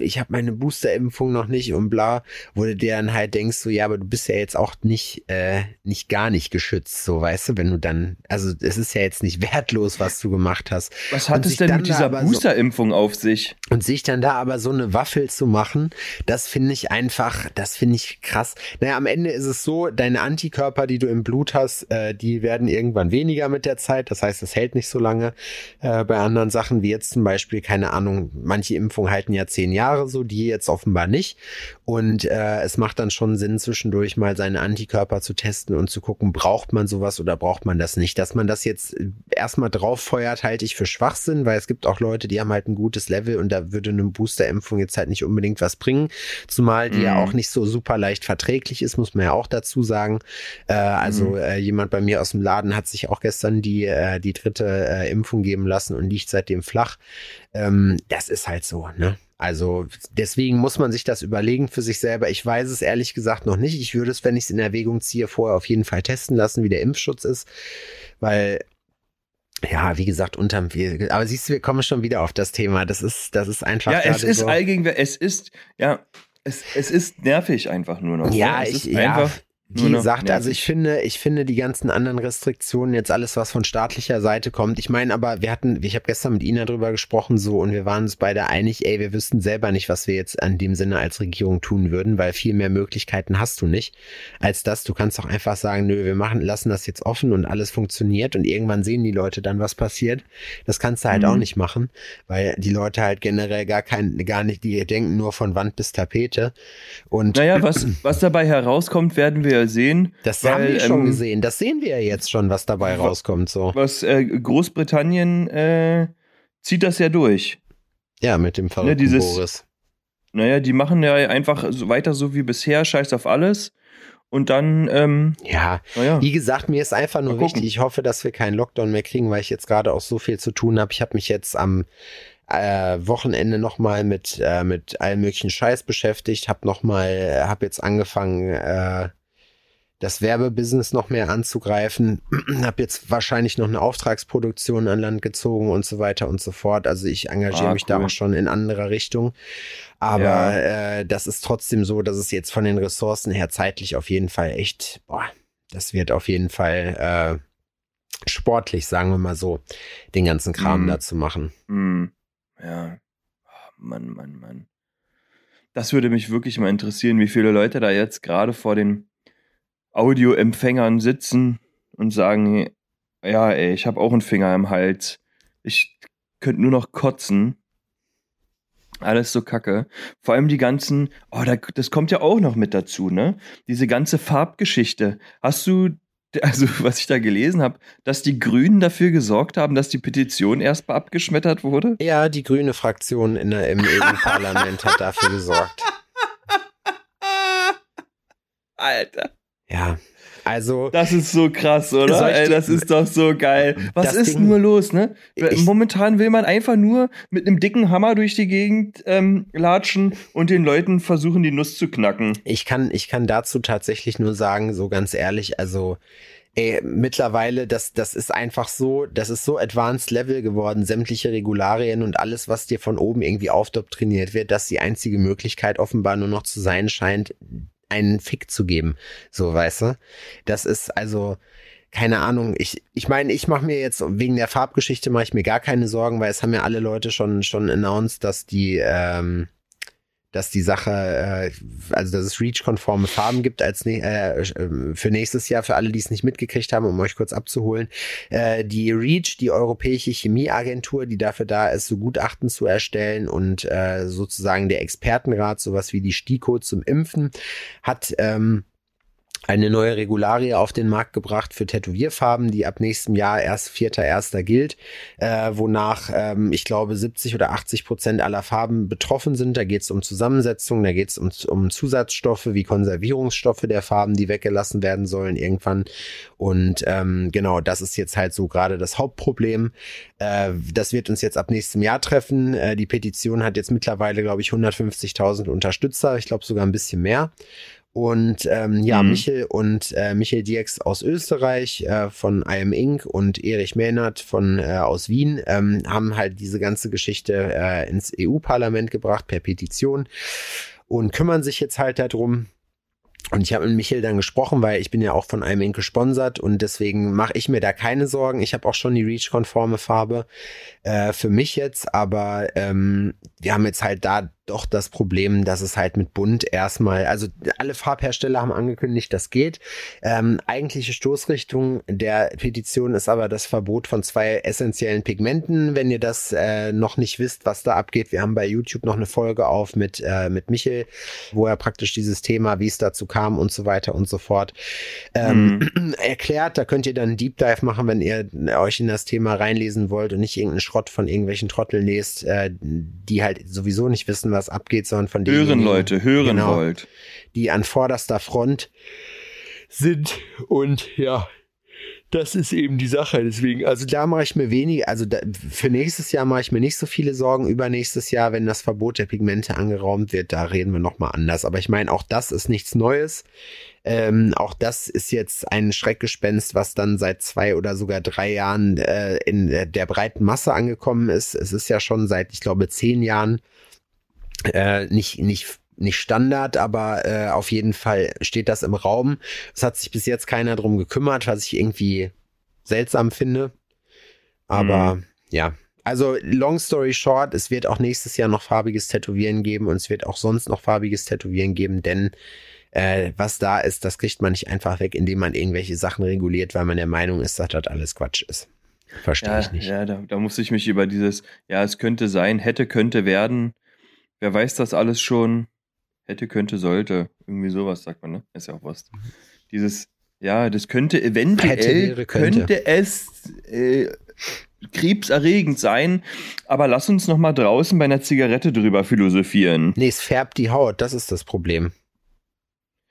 [SPEAKER 3] ich habe meine Boosterimpfung noch nicht und bla, wo du dir dann halt denkst, so, ja, aber du bist ja jetzt auch nicht, äh, nicht gar nicht geschützt, so, weißt du, wenn du dann, also es ist ja jetzt nicht <laughs> wertlos, was du gemacht hast.
[SPEAKER 2] Was
[SPEAKER 3] Und
[SPEAKER 2] hat es denn mit dieser
[SPEAKER 3] aber so-
[SPEAKER 2] Boosterimpfung auf sich?
[SPEAKER 3] Und sich dann da aber so eine Waffel zu machen, das finde ich einfach, das finde ich krass. Naja, am Ende ist es so, deine Antikörper, die du im Blut hast, äh, die werden irgendwann weniger mit der Zeit. Das heißt, es hält nicht so lange. Äh, bei anderen Sachen, wie jetzt zum Beispiel, keine Ahnung, manche Impfungen halten ja zehn Jahre so, die jetzt offenbar nicht. Und äh, es macht dann schon Sinn, zwischendurch mal seine Antikörper zu testen und zu gucken, braucht man sowas oder braucht man das nicht. Dass man das jetzt erstmal drauf feuert, halte ich für Schwachsinn, weil es gibt auch Leute, die haben halt ein gutes Level und da würde eine Boosterimpfung jetzt halt nicht unbedingt was bringen. Zumal die ja
[SPEAKER 2] Mhm.
[SPEAKER 3] auch nicht so super leicht verträglich ist, muss man ja auch dazu sagen. Äh, also
[SPEAKER 2] Mhm.
[SPEAKER 3] äh, jemand bei mir aus dem Laden hat sich auch gestern die, äh, die dritte äh, Impfung geben lassen und liegt seitdem flach. Ähm, das ist halt so, ne? Also deswegen muss man sich das überlegen für sich selber. Ich weiß es ehrlich gesagt noch nicht. Ich würde es, wenn ich es in Erwägung ziehe, vorher auf jeden Fall testen lassen, wie der Impfschutz ist, weil ja, wie gesagt, unterm aber siehst du, wir kommen schon wieder auf das Thema. Das ist, das ist einfach
[SPEAKER 2] Ja, es ist
[SPEAKER 3] so.
[SPEAKER 2] allgegenwärtig, es ist, ja, es, es ist nervig einfach nur noch.
[SPEAKER 3] Ja,
[SPEAKER 2] ne? es
[SPEAKER 3] ich,
[SPEAKER 2] ist
[SPEAKER 3] ja,
[SPEAKER 2] einfach nur
[SPEAKER 3] wie gesagt, also ich finde, ich finde die ganzen anderen Restriktionen, jetzt alles, was von staatlicher Seite kommt. Ich meine, aber wir hatten, ich habe gestern mit Ina drüber gesprochen, so, und wir waren uns beide einig, ey, wir wüssten selber nicht, was wir jetzt an dem Sinne als Regierung tun würden, weil viel mehr Möglichkeiten hast du nicht, als das. Du kannst doch einfach sagen, nö, wir machen, lassen das jetzt offen und alles funktioniert und irgendwann sehen die Leute dann, was passiert. Das kannst du halt
[SPEAKER 2] Mhm.
[SPEAKER 3] auch nicht machen, weil die Leute halt generell gar kein, gar nicht, die denken nur von Wand bis Tapete. Und
[SPEAKER 2] Naja, was, was dabei herauskommt, werden wir ja sehen.
[SPEAKER 3] das haben
[SPEAKER 2] weil,
[SPEAKER 3] wir schon
[SPEAKER 2] ähm,
[SPEAKER 3] gesehen. Das sehen wir ja jetzt schon, was dabei rauskommt. So.
[SPEAKER 2] Was äh, Großbritannien äh, zieht das ja durch.
[SPEAKER 3] Ja, mit dem verrückten
[SPEAKER 2] dieses-
[SPEAKER 3] Boris.
[SPEAKER 2] Naja, die machen ja einfach so weiter so wie bisher, scheiß auf alles. Und dann, ähm,
[SPEAKER 3] Ja,
[SPEAKER 2] naja.
[SPEAKER 3] wie gesagt, mir ist einfach nur wichtig. Ich hoffe, dass wir keinen Lockdown mehr kriegen, weil ich jetzt gerade auch so viel zu tun habe. Ich habe mich jetzt am äh, Wochenende nochmal mit, äh, mit allem möglichen Scheiß beschäftigt. Hab nochmal, äh, hab jetzt angefangen, äh, das Werbebusiness noch mehr anzugreifen. <clears throat> hab jetzt wahrscheinlich noch eine Auftragsproduktion an Land gezogen und so weiter und so fort. Also ich engagiere
[SPEAKER 2] Ah,
[SPEAKER 3] mich da
[SPEAKER 2] cool.
[SPEAKER 3] auch schon in anderer Richtung. Aber
[SPEAKER 2] Ja.
[SPEAKER 3] äh, das ist trotzdem so, dass es jetzt von den Ressourcen her zeitlich auf jeden Fall echt, boah, das wird auf jeden Fall äh, sportlich, sagen wir mal so, den ganzen Kram
[SPEAKER 2] Mhm.
[SPEAKER 3] da zu machen.
[SPEAKER 2] Hm, ja. Ah, Mann, Mann, Mann. Das würde mich wirklich mal interessieren, wie viele Leute da jetzt gerade vor den Audioempfängern sitzen und sagen, ja, ey, ich habe auch einen Finger im Hals. Ich könnte nur noch kotzen. Alles so kacke. Vor allem die ganzen, oh, da, das kommt ja auch noch mit dazu, ne? Diese ganze Farbgeschichte. Hast du, <laughs> also was ich da gelesen habe, dass die Grünen dafür gesorgt haben, dass die Petition erstmal abgeschmettert wurde?
[SPEAKER 3] Ja, die grüne Fraktion in der, im EU-Parlament hat dafür gesorgt. <laughs>
[SPEAKER 2] Alter,
[SPEAKER 3] Ja, also
[SPEAKER 2] das ist so krass, oder? Ey, das ist doch so geil. Was ist
[SPEAKER 3] Ding-
[SPEAKER 2] nur los, ne?
[SPEAKER 3] Ich-
[SPEAKER 2] Momentan will man einfach nur mit einem dicken Hammer durch die Gegend ähm, latschen und den Leuten versuchen, die Nuss zu knacken.
[SPEAKER 3] ich kann, ich kann dazu tatsächlich nur sagen, so ganz ehrlich, also ey, mittlerweile, das, das ist einfach so, das ist so advanced Level geworden, sämtliche Regularien und alles, was dir von oben irgendwie aufdoktriniert wird, dass die einzige Möglichkeit offenbar nur noch zu sein scheint, einen Fick zu geben. So, weißt du? Das ist also, keine Ahnung, ich, ich meine, ich mache mir jetzt wegen der Farbgeschichte mache ich mir gar keine Sorgen, weil es haben ja alle Leute schon schon announced, dass die ähm, dass die Sache, äh, also dass es REACH-konforme Farben gibt als ne äh, für nächstes Jahr, für alle, die es nicht mitgekriegt haben, um euch kurz abzuholen. Äh, die REACH, die Europäische Chemieagentur, die dafür da ist, so Gutachten zu erstellen und äh, sozusagen der Expertenrat, sowas wie die STIKO zum Impfen, hat ähm, eine neue Regularie auf den Markt gebracht für Tätowierfarben, die ab nächstem Jahr erst vierter erster gilt, äh, wonach ähm, ich glaube 70 oder 80 Prozent aller Farben betroffen sind. Da geht es um Zusammensetzung, da geht es um, um Zusatzstoffe wie Konservierungsstoffe der Farben, die weggelassen werden sollen irgendwann. Und ähm, genau, das ist jetzt halt so gerade das Hauptproblem. Äh, das wird uns jetzt ab nächstem Jahr treffen. Äh, die Petition hat jetzt mittlerweile, glaube ich, 150.000 Unterstützer. Ich glaube sogar ein bisschen mehr. Und ähm, ja, mhm. Michel und äh, Michael Diex aus Österreich äh, von IM Inc. und Erich Mähnert von äh, aus Wien ähm, haben halt diese ganze Geschichte äh, ins EU-Parlament gebracht per Petition und kümmern sich jetzt halt darum, und ich habe mit Michael dann gesprochen, weil ich bin ja auch von einem Ink gesponsert und deswegen mache ich mir da keine Sorgen. Ich habe auch schon die Reach-konforme Farbe äh, für mich jetzt, aber ähm, wir haben jetzt halt da doch das Problem, dass es halt mit Bunt erstmal, also alle Farbhersteller haben angekündigt, das geht. Ähm, eigentliche Stoßrichtung der Petition ist aber das Verbot von zwei essentiellen Pigmenten. Wenn ihr das äh, noch nicht wisst, was da abgeht, wir haben bei YouTube noch eine Folge auf mit, äh, mit Michel, wo er praktisch dieses Thema, wie es dazu kam und so weiter und so fort, ähm, mhm. <clears throat> erklärt. Da könnt ihr dann einen Deep Dive machen, wenn ihr euch in das Thema reinlesen wollt und nicht irgendeinen Schrott von irgendwelchen Trotteln lest, äh, die halt sowieso nicht wissen, was abgeht, sondern von denen.
[SPEAKER 2] Hören Leute, hören genau, wollt.
[SPEAKER 3] Die an vorderster Front sind und ja, das ist eben die Sache. Deswegen, also da mache ich mir wenig, also da, für nächstes Jahr mache ich mir nicht so viele Sorgen. Über nächstes Jahr, wenn das Verbot der Pigmente angeraumt wird, da reden wir nochmal anders. Aber ich meine, auch das ist nichts Neues. Ähm, auch das ist jetzt ein Schreckgespenst, was dann seit zwei oder sogar drei Jahren äh, in der breiten Masse angekommen ist. Es ist ja schon seit, ich glaube, zehn Jahren äh, nicht, nicht, nicht Standard, aber äh, auf jeden Fall steht das im Raum. Es hat sich bis jetzt keiner drum gekümmert, was ich irgendwie seltsam finde. Aber mhm. ja, also long story short, es wird auch nächstes Jahr noch farbiges Tätowieren geben und es wird auch sonst noch farbiges Tätowieren geben, denn äh, was da ist, das kriegt man nicht einfach weg, indem man irgendwelche Sachen reguliert, weil man der Meinung ist, dass das alles Quatsch ist. Verstehe
[SPEAKER 2] ja,
[SPEAKER 3] ich nicht.
[SPEAKER 2] Ja, da, da muss ich mich über dieses, ja, es könnte sein, hätte, könnte werden, Wer weiß das alles schon? Hätte, könnte, sollte. Irgendwie sowas sagt man, ne? Ist ja auch was. Dieses, ja, das könnte eventuell, Hätte, könnte. könnte. es äh, krebserregend sein, aber lass uns noch mal draußen bei einer Zigarette drüber philosophieren.
[SPEAKER 3] Nee, es färbt die Haut, das ist das Problem.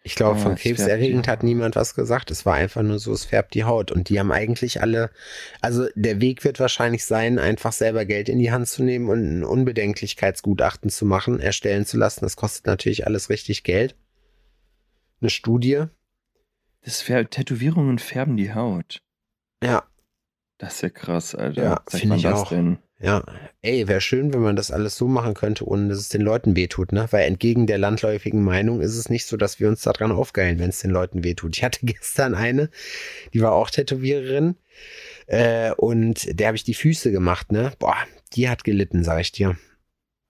[SPEAKER 3] Ich glaube, ja, von krebserregend hat niemand was gesagt. Es war einfach nur so, es färbt die Haut. Und die haben eigentlich alle, also der Weg wird wahrscheinlich sein, einfach selber Geld in die Hand zu nehmen und ein Unbedenklichkeitsgutachten zu machen, erstellen zu lassen. Das kostet natürlich alles richtig Geld. Eine Studie.
[SPEAKER 2] Das Tätowierungen färben die Haut.
[SPEAKER 3] Ja.
[SPEAKER 2] Das ist ja krass, Alter.
[SPEAKER 3] Ja, finde ich auch. Denn? Ja, ey, wäre schön, wenn man das alles so machen könnte, ohne dass es den Leuten wehtut, ne? Weil entgegen der landläufigen Meinung ist es nicht so, dass wir uns daran aufgeilen, wenn es den Leuten wehtut. Ich hatte <laughs> gestern eine, die war auch Tätowiererin, äh, und der habe ich die Füße gemacht, ne? Boah, die hat gelitten, sag ich dir.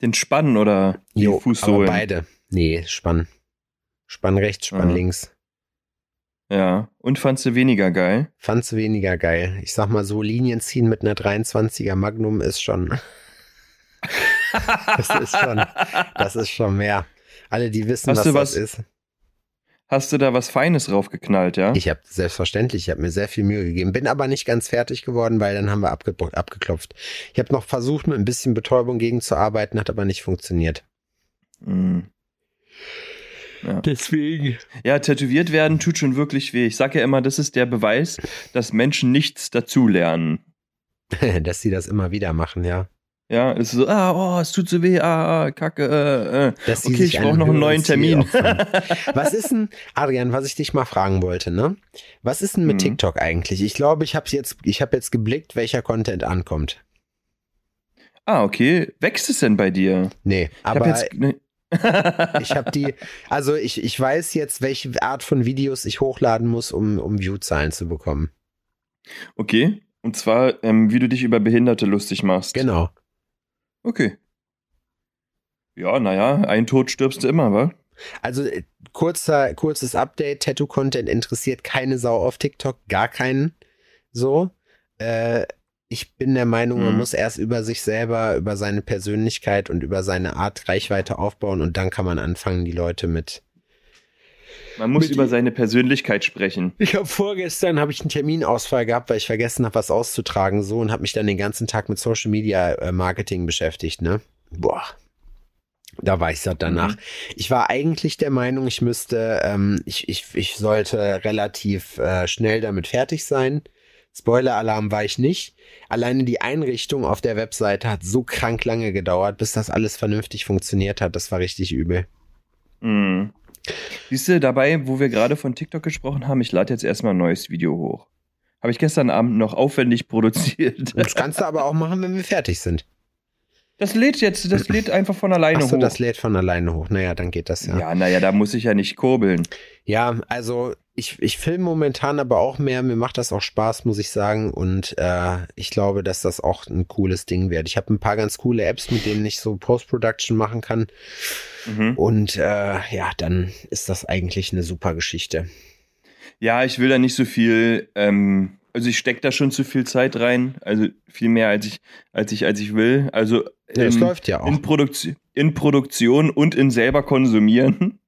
[SPEAKER 2] Den Spann oder die jo, Fußsohlen?
[SPEAKER 3] Aber beide. Nee, Spann. Spann rechts, Spann ah. links.
[SPEAKER 2] Ja, und fandst du weniger geil?
[SPEAKER 3] Fandst du weniger geil. Ich sag mal so, Linien ziehen mit einer 23er Magnum ist schon. <laughs> das ist schon, das ist schon mehr. Alle, die wissen, was, was das ist.
[SPEAKER 2] Hast du da was Feines draufgeknallt, ja?
[SPEAKER 3] Ich habe selbstverständlich, ich habe mir sehr viel Mühe gegeben, bin aber nicht ganz fertig geworden, weil dann haben wir abge abgeklopft. Ich habe noch versucht, mit ein bisschen Betäubung gegenzuarbeiten, hat aber nicht funktioniert. Mm.
[SPEAKER 2] Ja. Deswegen. Ja, tätowiert werden tut schon wirklich weh. Ich sage ja immer, das ist der Beweis, dass Menschen nichts dazulernen. <laughs>
[SPEAKER 3] dass sie das immer wieder machen, ja.
[SPEAKER 2] Ja, es ist so, ah, oh, es tut so weh, ah, ah kacke, äh, äh. okay, ich brauche noch einen neuen Termin. <laughs>
[SPEAKER 3] was ist denn, Adrian, was ich dich mal fragen wollte, ne? Was ist denn mit hm. TikTok eigentlich? Ich glaube, ich habe jetzt, ich habe jetzt geblickt, welcher Content ankommt.
[SPEAKER 2] Ah, okay. Wächst es denn bei dir?
[SPEAKER 3] Nee, aber jetzt, ne, ich habe die, also ich, ich weiß jetzt, welche Art von Videos ich hochladen muss, um, um Viewzahlen zu bekommen.
[SPEAKER 2] Okay. Und zwar, ähm, wie du dich über Behinderte lustig machst.
[SPEAKER 3] Genau.
[SPEAKER 2] Okay. Ja, naja, ein Tod stirbst du immer, wa?
[SPEAKER 3] Also äh, kurzer, kurzes Update, Tattoo-Content interessiert keine Sau auf TikTok, gar keinen. So. Äh, ich bin der Meinung, man
[SPEAKER 2] Mhm.
[SPEAKER 3] muss erst über sich selber, über seine Persönlichkeit und über seine Art Reichweite aufbauen und dann kann man anfangen, die Leute mit.
[SPEAKER 2] Man muss
[SPEAKER 3] Mit
[SPEAKER 2] über seine Persönlichkeit sprechen.
[SPEAKER 3] Ich habe vorgestern habe ich einen Terminausfall gehabt, weil ich vergessen habe, was auszutragen so und habe mich dann den ganzen Tag mit Social Media äh, Marketing beschäftigt, ne? Boah. Da war ich satt danach.
[SPEAKER 2] Mhm.
[SPEAKER 3] Ich war eigentlich der Meinung, ich müsste, ähm, ich, ich, ich sollte relativ äh, schnell damit fertig sein. Spoiler-Alarm war ich nicht. Alleine die Einrichtung auf der Webseite hat so krank lange gedauert, bis das alles vernünftig funktioniert hat. Das war richtig übel.
[SPEAKER 2] Mhm. Siehst du, dabei, wo wir gerade von TikTok gesprochen haben, ich lade jetzt erstmal ein neues Video hoch. Habe ich gestern Abend noch aufwendig produziert.
[SPEAKER 3] Das kannst du aber auch machen, wenn wir fertig sind.
[SPEAKER 2] Das lädt jetzt, das lädt einfach von alleine
[SPEAKER 3] Achso,
[SPEAKER 2] hoch.
[SPEAKER 3] das lädt von alleine hoch. Naja, dann geht das ja.
[SPEAKER 2] ja, naja, da muss ich ja nicht kurbeln.
[SPEAKER 3] Ja, also ich, ich filme momentan aber auch mehr. Mir macht das auch Spaß, muss ich sagen. Und äh, ich glaube, dass das auch ein cooles Ding wird. Ich habe ein paar ganz coole Apps, mit denen ich so Post-Production machen kann.
[SPEAKER 2] Mhm.
[SPEAKER 3] Und äh, ja, dann ist das eigentlich eine super Geschichte.
[SPEAKER 2] Ja, ich will da nicht so viel, ähm, also ich stecke da schon zu viel Zeit rein, also viel mehr als ich, als ich, als ich will. Also
[SPEAKER 3] Ja, das
[SPEAKER 2] in,
[SPEAKER 3] läuft ja auch.
[SPEAKER 2] in, Produktio in Produktion und in selber konsumieren.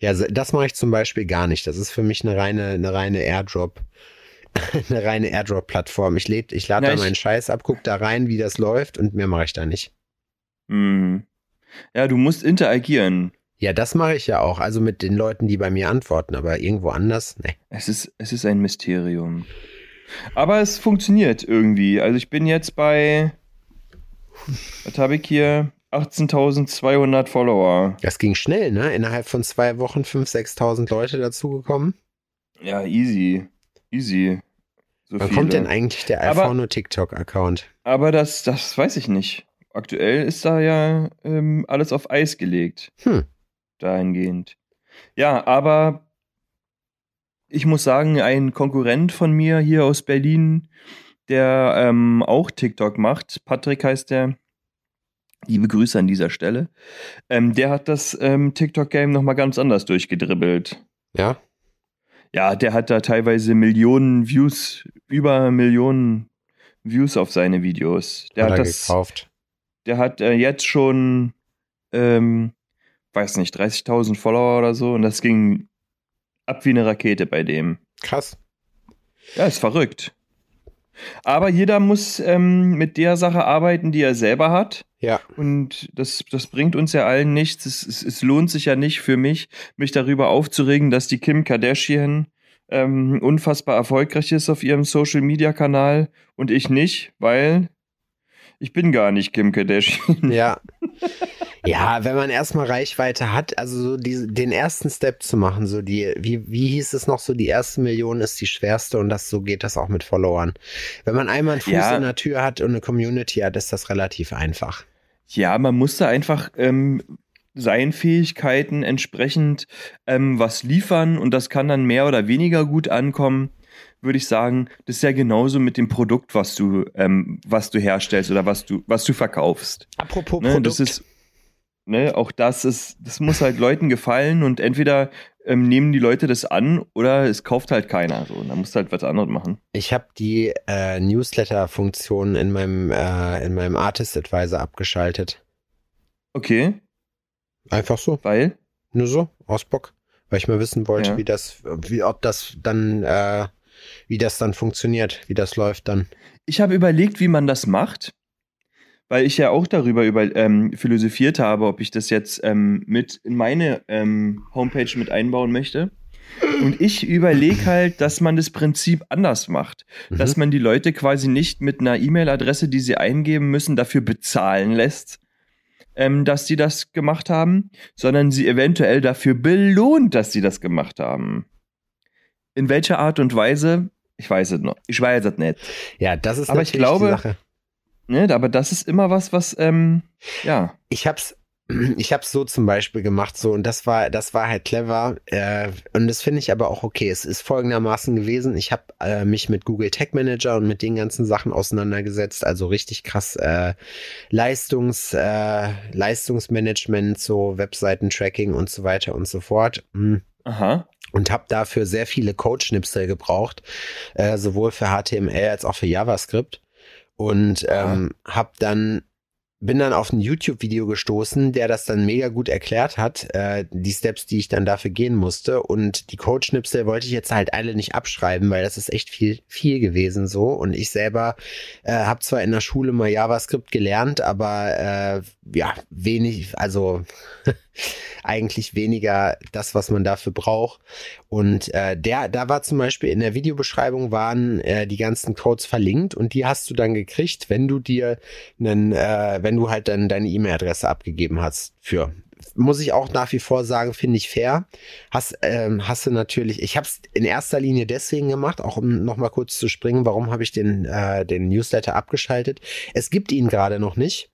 [SPEAKER 3] Ja, das mache ich zum Beispiel gar nicht. Das ist für mich eine reine, eine reine Airdrop. <laughs> eine reine Airdrop-Plattform. Ich, ich lade da meinen Scheiß ab, guck da rein, wie das läuft und mehr mache ich da nicht.
[SPEAKER 2] Hm. Ja, du musst interagieren.
[SPEAKER 3] Ja, das mache ich ja auch. Also mit den Leuten, die bei mir antworten, aber irgendwo anders, ne.
[SPEAKER 2] Es ist, es ist ein Mysterium. Aber es funktioniert irgendwie. Also ich bin jetzt bei, was habe ich hier? 18.200 Follower.
[SPEAKER 3] Das ging schnell, ne? Innerhalb von zwei Wochen 5.000, 6.000 Leute dazugekommen.
[SPEAKER 2] Ja, easy. Easy. So
[SPEAKER 3] Wann
[SPEAKER 2] viele.
[SPEAKER 3] kommt denn eigentlich der Alforno TikTok-Account?
[SPEAKER 2] Aber das, das weiß ich nicht. Aktuell ist da ja ähm, alles auf Eis gelegt.
[SPEAKER 3] Hm.
[SPEAKER 2] Dahingehend. Ja, aber ich muss sagen, ein Konkurrent von mir hier aus Berlin, der ähm, auch TikTok macht, Patrick heißt der, liebe Grüße an dieser Stelle, ähm, der hat das ähm, TikTok-Game nochmal ganz anders durchgedribbelt.
[SPEAKER 3] Ja?
[SPEAKER 2] Ja, der hat da teilweise Millionen Views, über Millionen Views auf seine Videos. Der
[SPEAKER 3] Hat
[SPEAKER 2] hat das,
[SPEAKER 3] gekauft.
[SPEAKER 2] der hat äh, jetzt schon, ähm, weiß nicht, 30.000 Follower oder so und das ging ab wie eine Rakete bei dem.
[SPEAKER 3] Krass.
[SPEAKER 2] Ja, ist verrückt. Aber jeder muss ähm, mit der Sache arbeiten, die er selber hat.
[SPEAKER 3] Ja.
[SPEAKER 2] Und das, das bringt uns ja allen nichts. Es, es, es lohnt sich ja nicht für mich, mich darüber aufzuregen, dass die Kim Kardashian ähm, unfassbar erfolgreich ist auf ihrem Social-Media-Kanal und ich nicht, weil ich bin gar nicht Kim Kardashian.
[SPEAKER 3] Ja. <laughs> Ja, wenn man erstmal Reichweite hat, also so diese, den ersten Step zu machen, so die, wie, wie hieß es noch, so die erste Million ist die schwerste und das so geht das auch mit Followern. Wenn man einmal einen Fuß
[SPEAKER 2] Ja.
[SPEAKER 3] in der Tür hat und eine Community hat, ist das relativ einfach.
[SPEAKER 2] Ja, man muss da einfach ähm, seinen Fähigkeiten entsprechend ähm, was liefern und das kann dann mehr oder weniger gut ankommen, würde ich sagen. Das ist ja genauso mit dem Produkt, was du, ähm, was du herstellst oder was du, was du verkaufst.
[SPEAKER 3] Apropos
[SPEAKER 2] Ne,
[SPEAKER 3] Produkt.
[SPEAKER 2] das ist, ne, auch das ist, das muss halt Leuten gefallen und entweder ähm, nehmen die Leute das an oder es kauft halt keiner. So, dann musst du halt was anderes machen.
[SPEAKER 3] Ich habe die äh, Newsletter-Funktion in meinem äh, in meinem Artist Advisor abgeschaltet.
[SPEAKER 2] Okay,
[SPEAKER 3] Einfach so,
[SPEAKER 2] weil?
[SPEAKER 3] nur so aus Bock, weil ich mal wissen wollte,
[SPEAKER 2] Ja.
[SPEAKER 3] wie das, wie ob das dann, äh, wie das dann funktioniert, wie das läuft dann.
[SPEAKER 2] Ich habe überlegt, wie man das macht, weil ich ja auch darüber über, ähm, philosophiert habe, ob ich das jetzt ähm, mit in meine ähm, Homepage mit einbauen möchte. Und ich überlege halt, dass man das Prinzip anders macht. Dass
[SPEAKER 3] Mhm.
[SPEAKER 2] man die Leute quasi nicht mit einer E-Mail-Adresse, die sie eingeben müssen, dafür bezahlen lässt, ähm, dass sie das gemacht haben, sondern sie eventuell dafür belohnt, dass sie das gemacht haben. In welcher Art und Weise? Ich weiß es noch. Ich weiß es nicht.
[SPEAKER 3] Ja, das ist
[SPEAKER 2] Aber ich glaube-
[SPEAKER 3] Sache.
[SPEAKER 2] Ne, aber das ist immer was, was, ähm, ja.
[SPEAKER 3] Ich hab's <clears throat> ich habe es so zum Beispiel gemacht, so und das war, das war halt clever äh, und das finde ich aber auch okay. Es ist folgendermaßen gewesen: Ich habe äh, mich mit Google Tag Manager und mit den ganzen Sachen auseinandergesetzt, also richtig krass äh, Leistungs, äh, Leistungsmanagement, so Webseiten-Tracking und so weiter und so fort. Mhm.
[SPEAKER 2] Aha.
[SPEAKER 3] Und habe dafür sehr viele Code-Schnipsel gebraucht, äh, sowohl für HTML als auch für JavaScript und ähm, habe dann bin dann auf ein YouTube-Video gestoßen, der das dann mega gut erklärt hat, äh, die Steps, die ich dann dafür gehen musste. Und die Code-Schnipsel wollte ich jetzt halt alle nicht abschreiben, weil das ist echt viel, viel gewesen so. Und ich selber äh, habe zwar in der Schule mal JavaScript gelernt, aber äh, ja, wenig, also <laughs> eigentlich weniger das, was man dafür braucht. Und äh, der, da war zum Beispiel in der Videobeschreibung waren äh, die ganzen Codes verlinkt und die hast du dann gekriegt, wenn du dir einen, äh, wenn du halt dann deine E-Mail-Adresse abgegeben hast für muss ich auch nach wie vor sagen, finde ich fair. Hast, ähm, hast du natürlich, ich habe es in erster Linie deswegen gemacht, auch um nochmal kurz zu springen, warum habe ich den, äh, den Newsletter abgeschaltet. Es gibt ihn gerade noch nicht.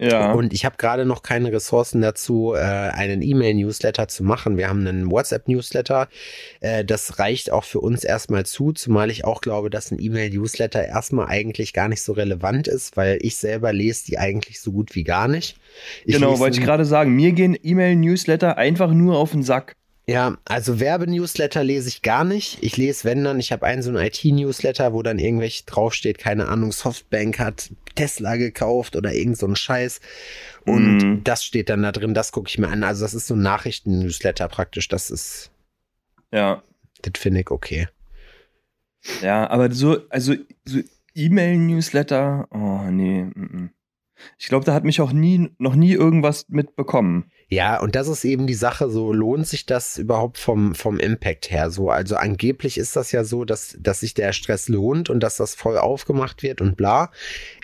[SPEAKER 2] Ja.
[SPEAKER 3] Und ich habe gerade noch keine Ressourcen dazu, äh, einen E-Mail-Newsletter zu machen. Wir haben einen WhatsApp-Newsletter. Äh, das reicht auch für uns erstmal zu, zumal ich auch glaube, dass ein E-Mail-Newsletter erstmal eigentlich gar nicht so relevant ist, weil ich selber lese die eigentlich so gut wie gar nicht.
[SPEAKER 2] Ich genau, wollte ich gerade sagen. Mir gehen E-Mail-Newsletter einfach nur auf den Sack.
[SPEAKER 3] Ja, also Werbenewsletter lese ich gar nicht. Ich lese, wenn dann, ich habe einen so einen IT-Newsletter, wo dann irgendwelche draufsteht, keine Ahnung, Softbank hat Tesla gekauft oder irgend so ein Scheiß. Und mm. das steht dann da drin, das gucke ich mir an. Also das ist so ein Nachrichten-Newsletter praktisch. Das ist.
[SPEAKER 2] Ja.
[SPEAKER 3] Das finde ich okay.
[SPEAKER 2] Ja, aber so, also so E-Mail-Newsletter, oh nee. M -m. Ich glaube, da hat mich auch nie, noch nie irgendwas mitbekommen.
[SPEAKER 3] Ja, und das ist eben die Sache, so lohnt sich das überhaupt vom, vom Impact her so. Also angeblich ist das ja so, dass, dass sich der Stress lohnt und dass das voll aufgemacht wird und bla.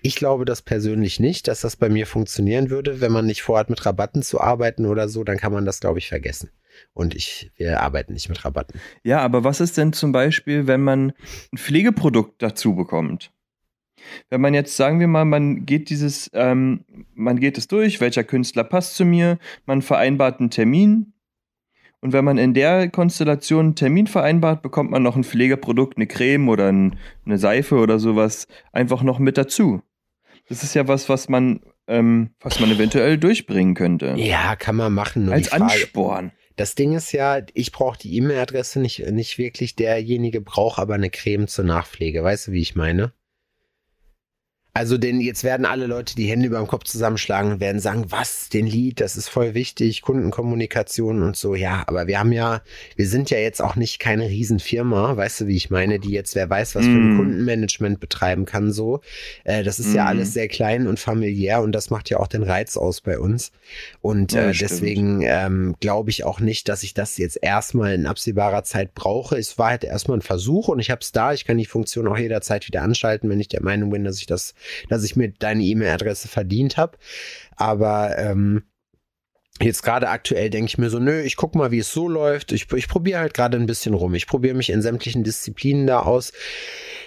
[SPEAKER 3] Ich glaube das persönlich nicht, dass das bei mir funktionieren würde. Wenn man nicht vorhat, mit Rabatten zu arbeiten oder so, dann kann man das, glaube ich, vergessen. Und ich, wir arbeiten nicht mit Rabatten.
[SPEAKER 2] Ja, aber was ist denn zum Beispiel, wenn man ein Pflegeprodukt dazu bekommt? Wenn man jetzt, sagen wir mal, man geht dieses, ähm, man geht es durch, welcher Künstler passt zu mir, man vereinbart einen Termin und wenn man in der Konstellation einen Termin vereinbart, bekommt man noch ein Pflegeprodukt, eine Creme oder ein, eine Seife oder sowas einfach noch mit dazu. Das ist ja was, was man, ähm, was man eventuell durchbringen könnte.
[SPEAKER 3] Ja, kann man machen. Nur
[SPEAKER 2] Als Ansporn.
[SPEAKER 3] Das Ding ist ja, ich brauche die E-Mail-Adresse nicht, nicht wirklich. Derjenige braucht aber eine Creme zur Nachpflege. Weißt du, wie ich meine? Also denn jetzt werden alle Leute die Hände über dem Kopf zusammenschlagen und werden sagen, was, den Lied, das ist voll wichtig, Kundenkommunikation und so. Ja, aber wir haben ja, wir sind ja jetzt auch nicht keine Riesenfirma, weißt du, wie ich meine, die jetzt, wer weiß, was mm. für ein mm. Kundenmanagement betreiben kann, so. Äh, das ist mm. ja alles sehr klein und familiär und das macht ja auch den Reiz aus bei uns. Und ja, äh, deswegen ähm, glaube ich auch nicht, dass ich das jetzt erstmal in absehbarer Zeit brauche. Es war halt erstmal ein Versuch und ich habe es da. Ich kann die Funktion auch jederzeit wieder anschalten, wenn ich der Meinung bin, dass ich das dass ich mir deine E-Mail-Adresse verdient habe. Aber ähm, Jetzt gerade aktuell denke ich mir so, nö, ich guck mal, wie es so läuft. Ich, ich probiere halt gerade ein bisschen rum. Ich probiere mich in sämtlichen Disziplinen da aus.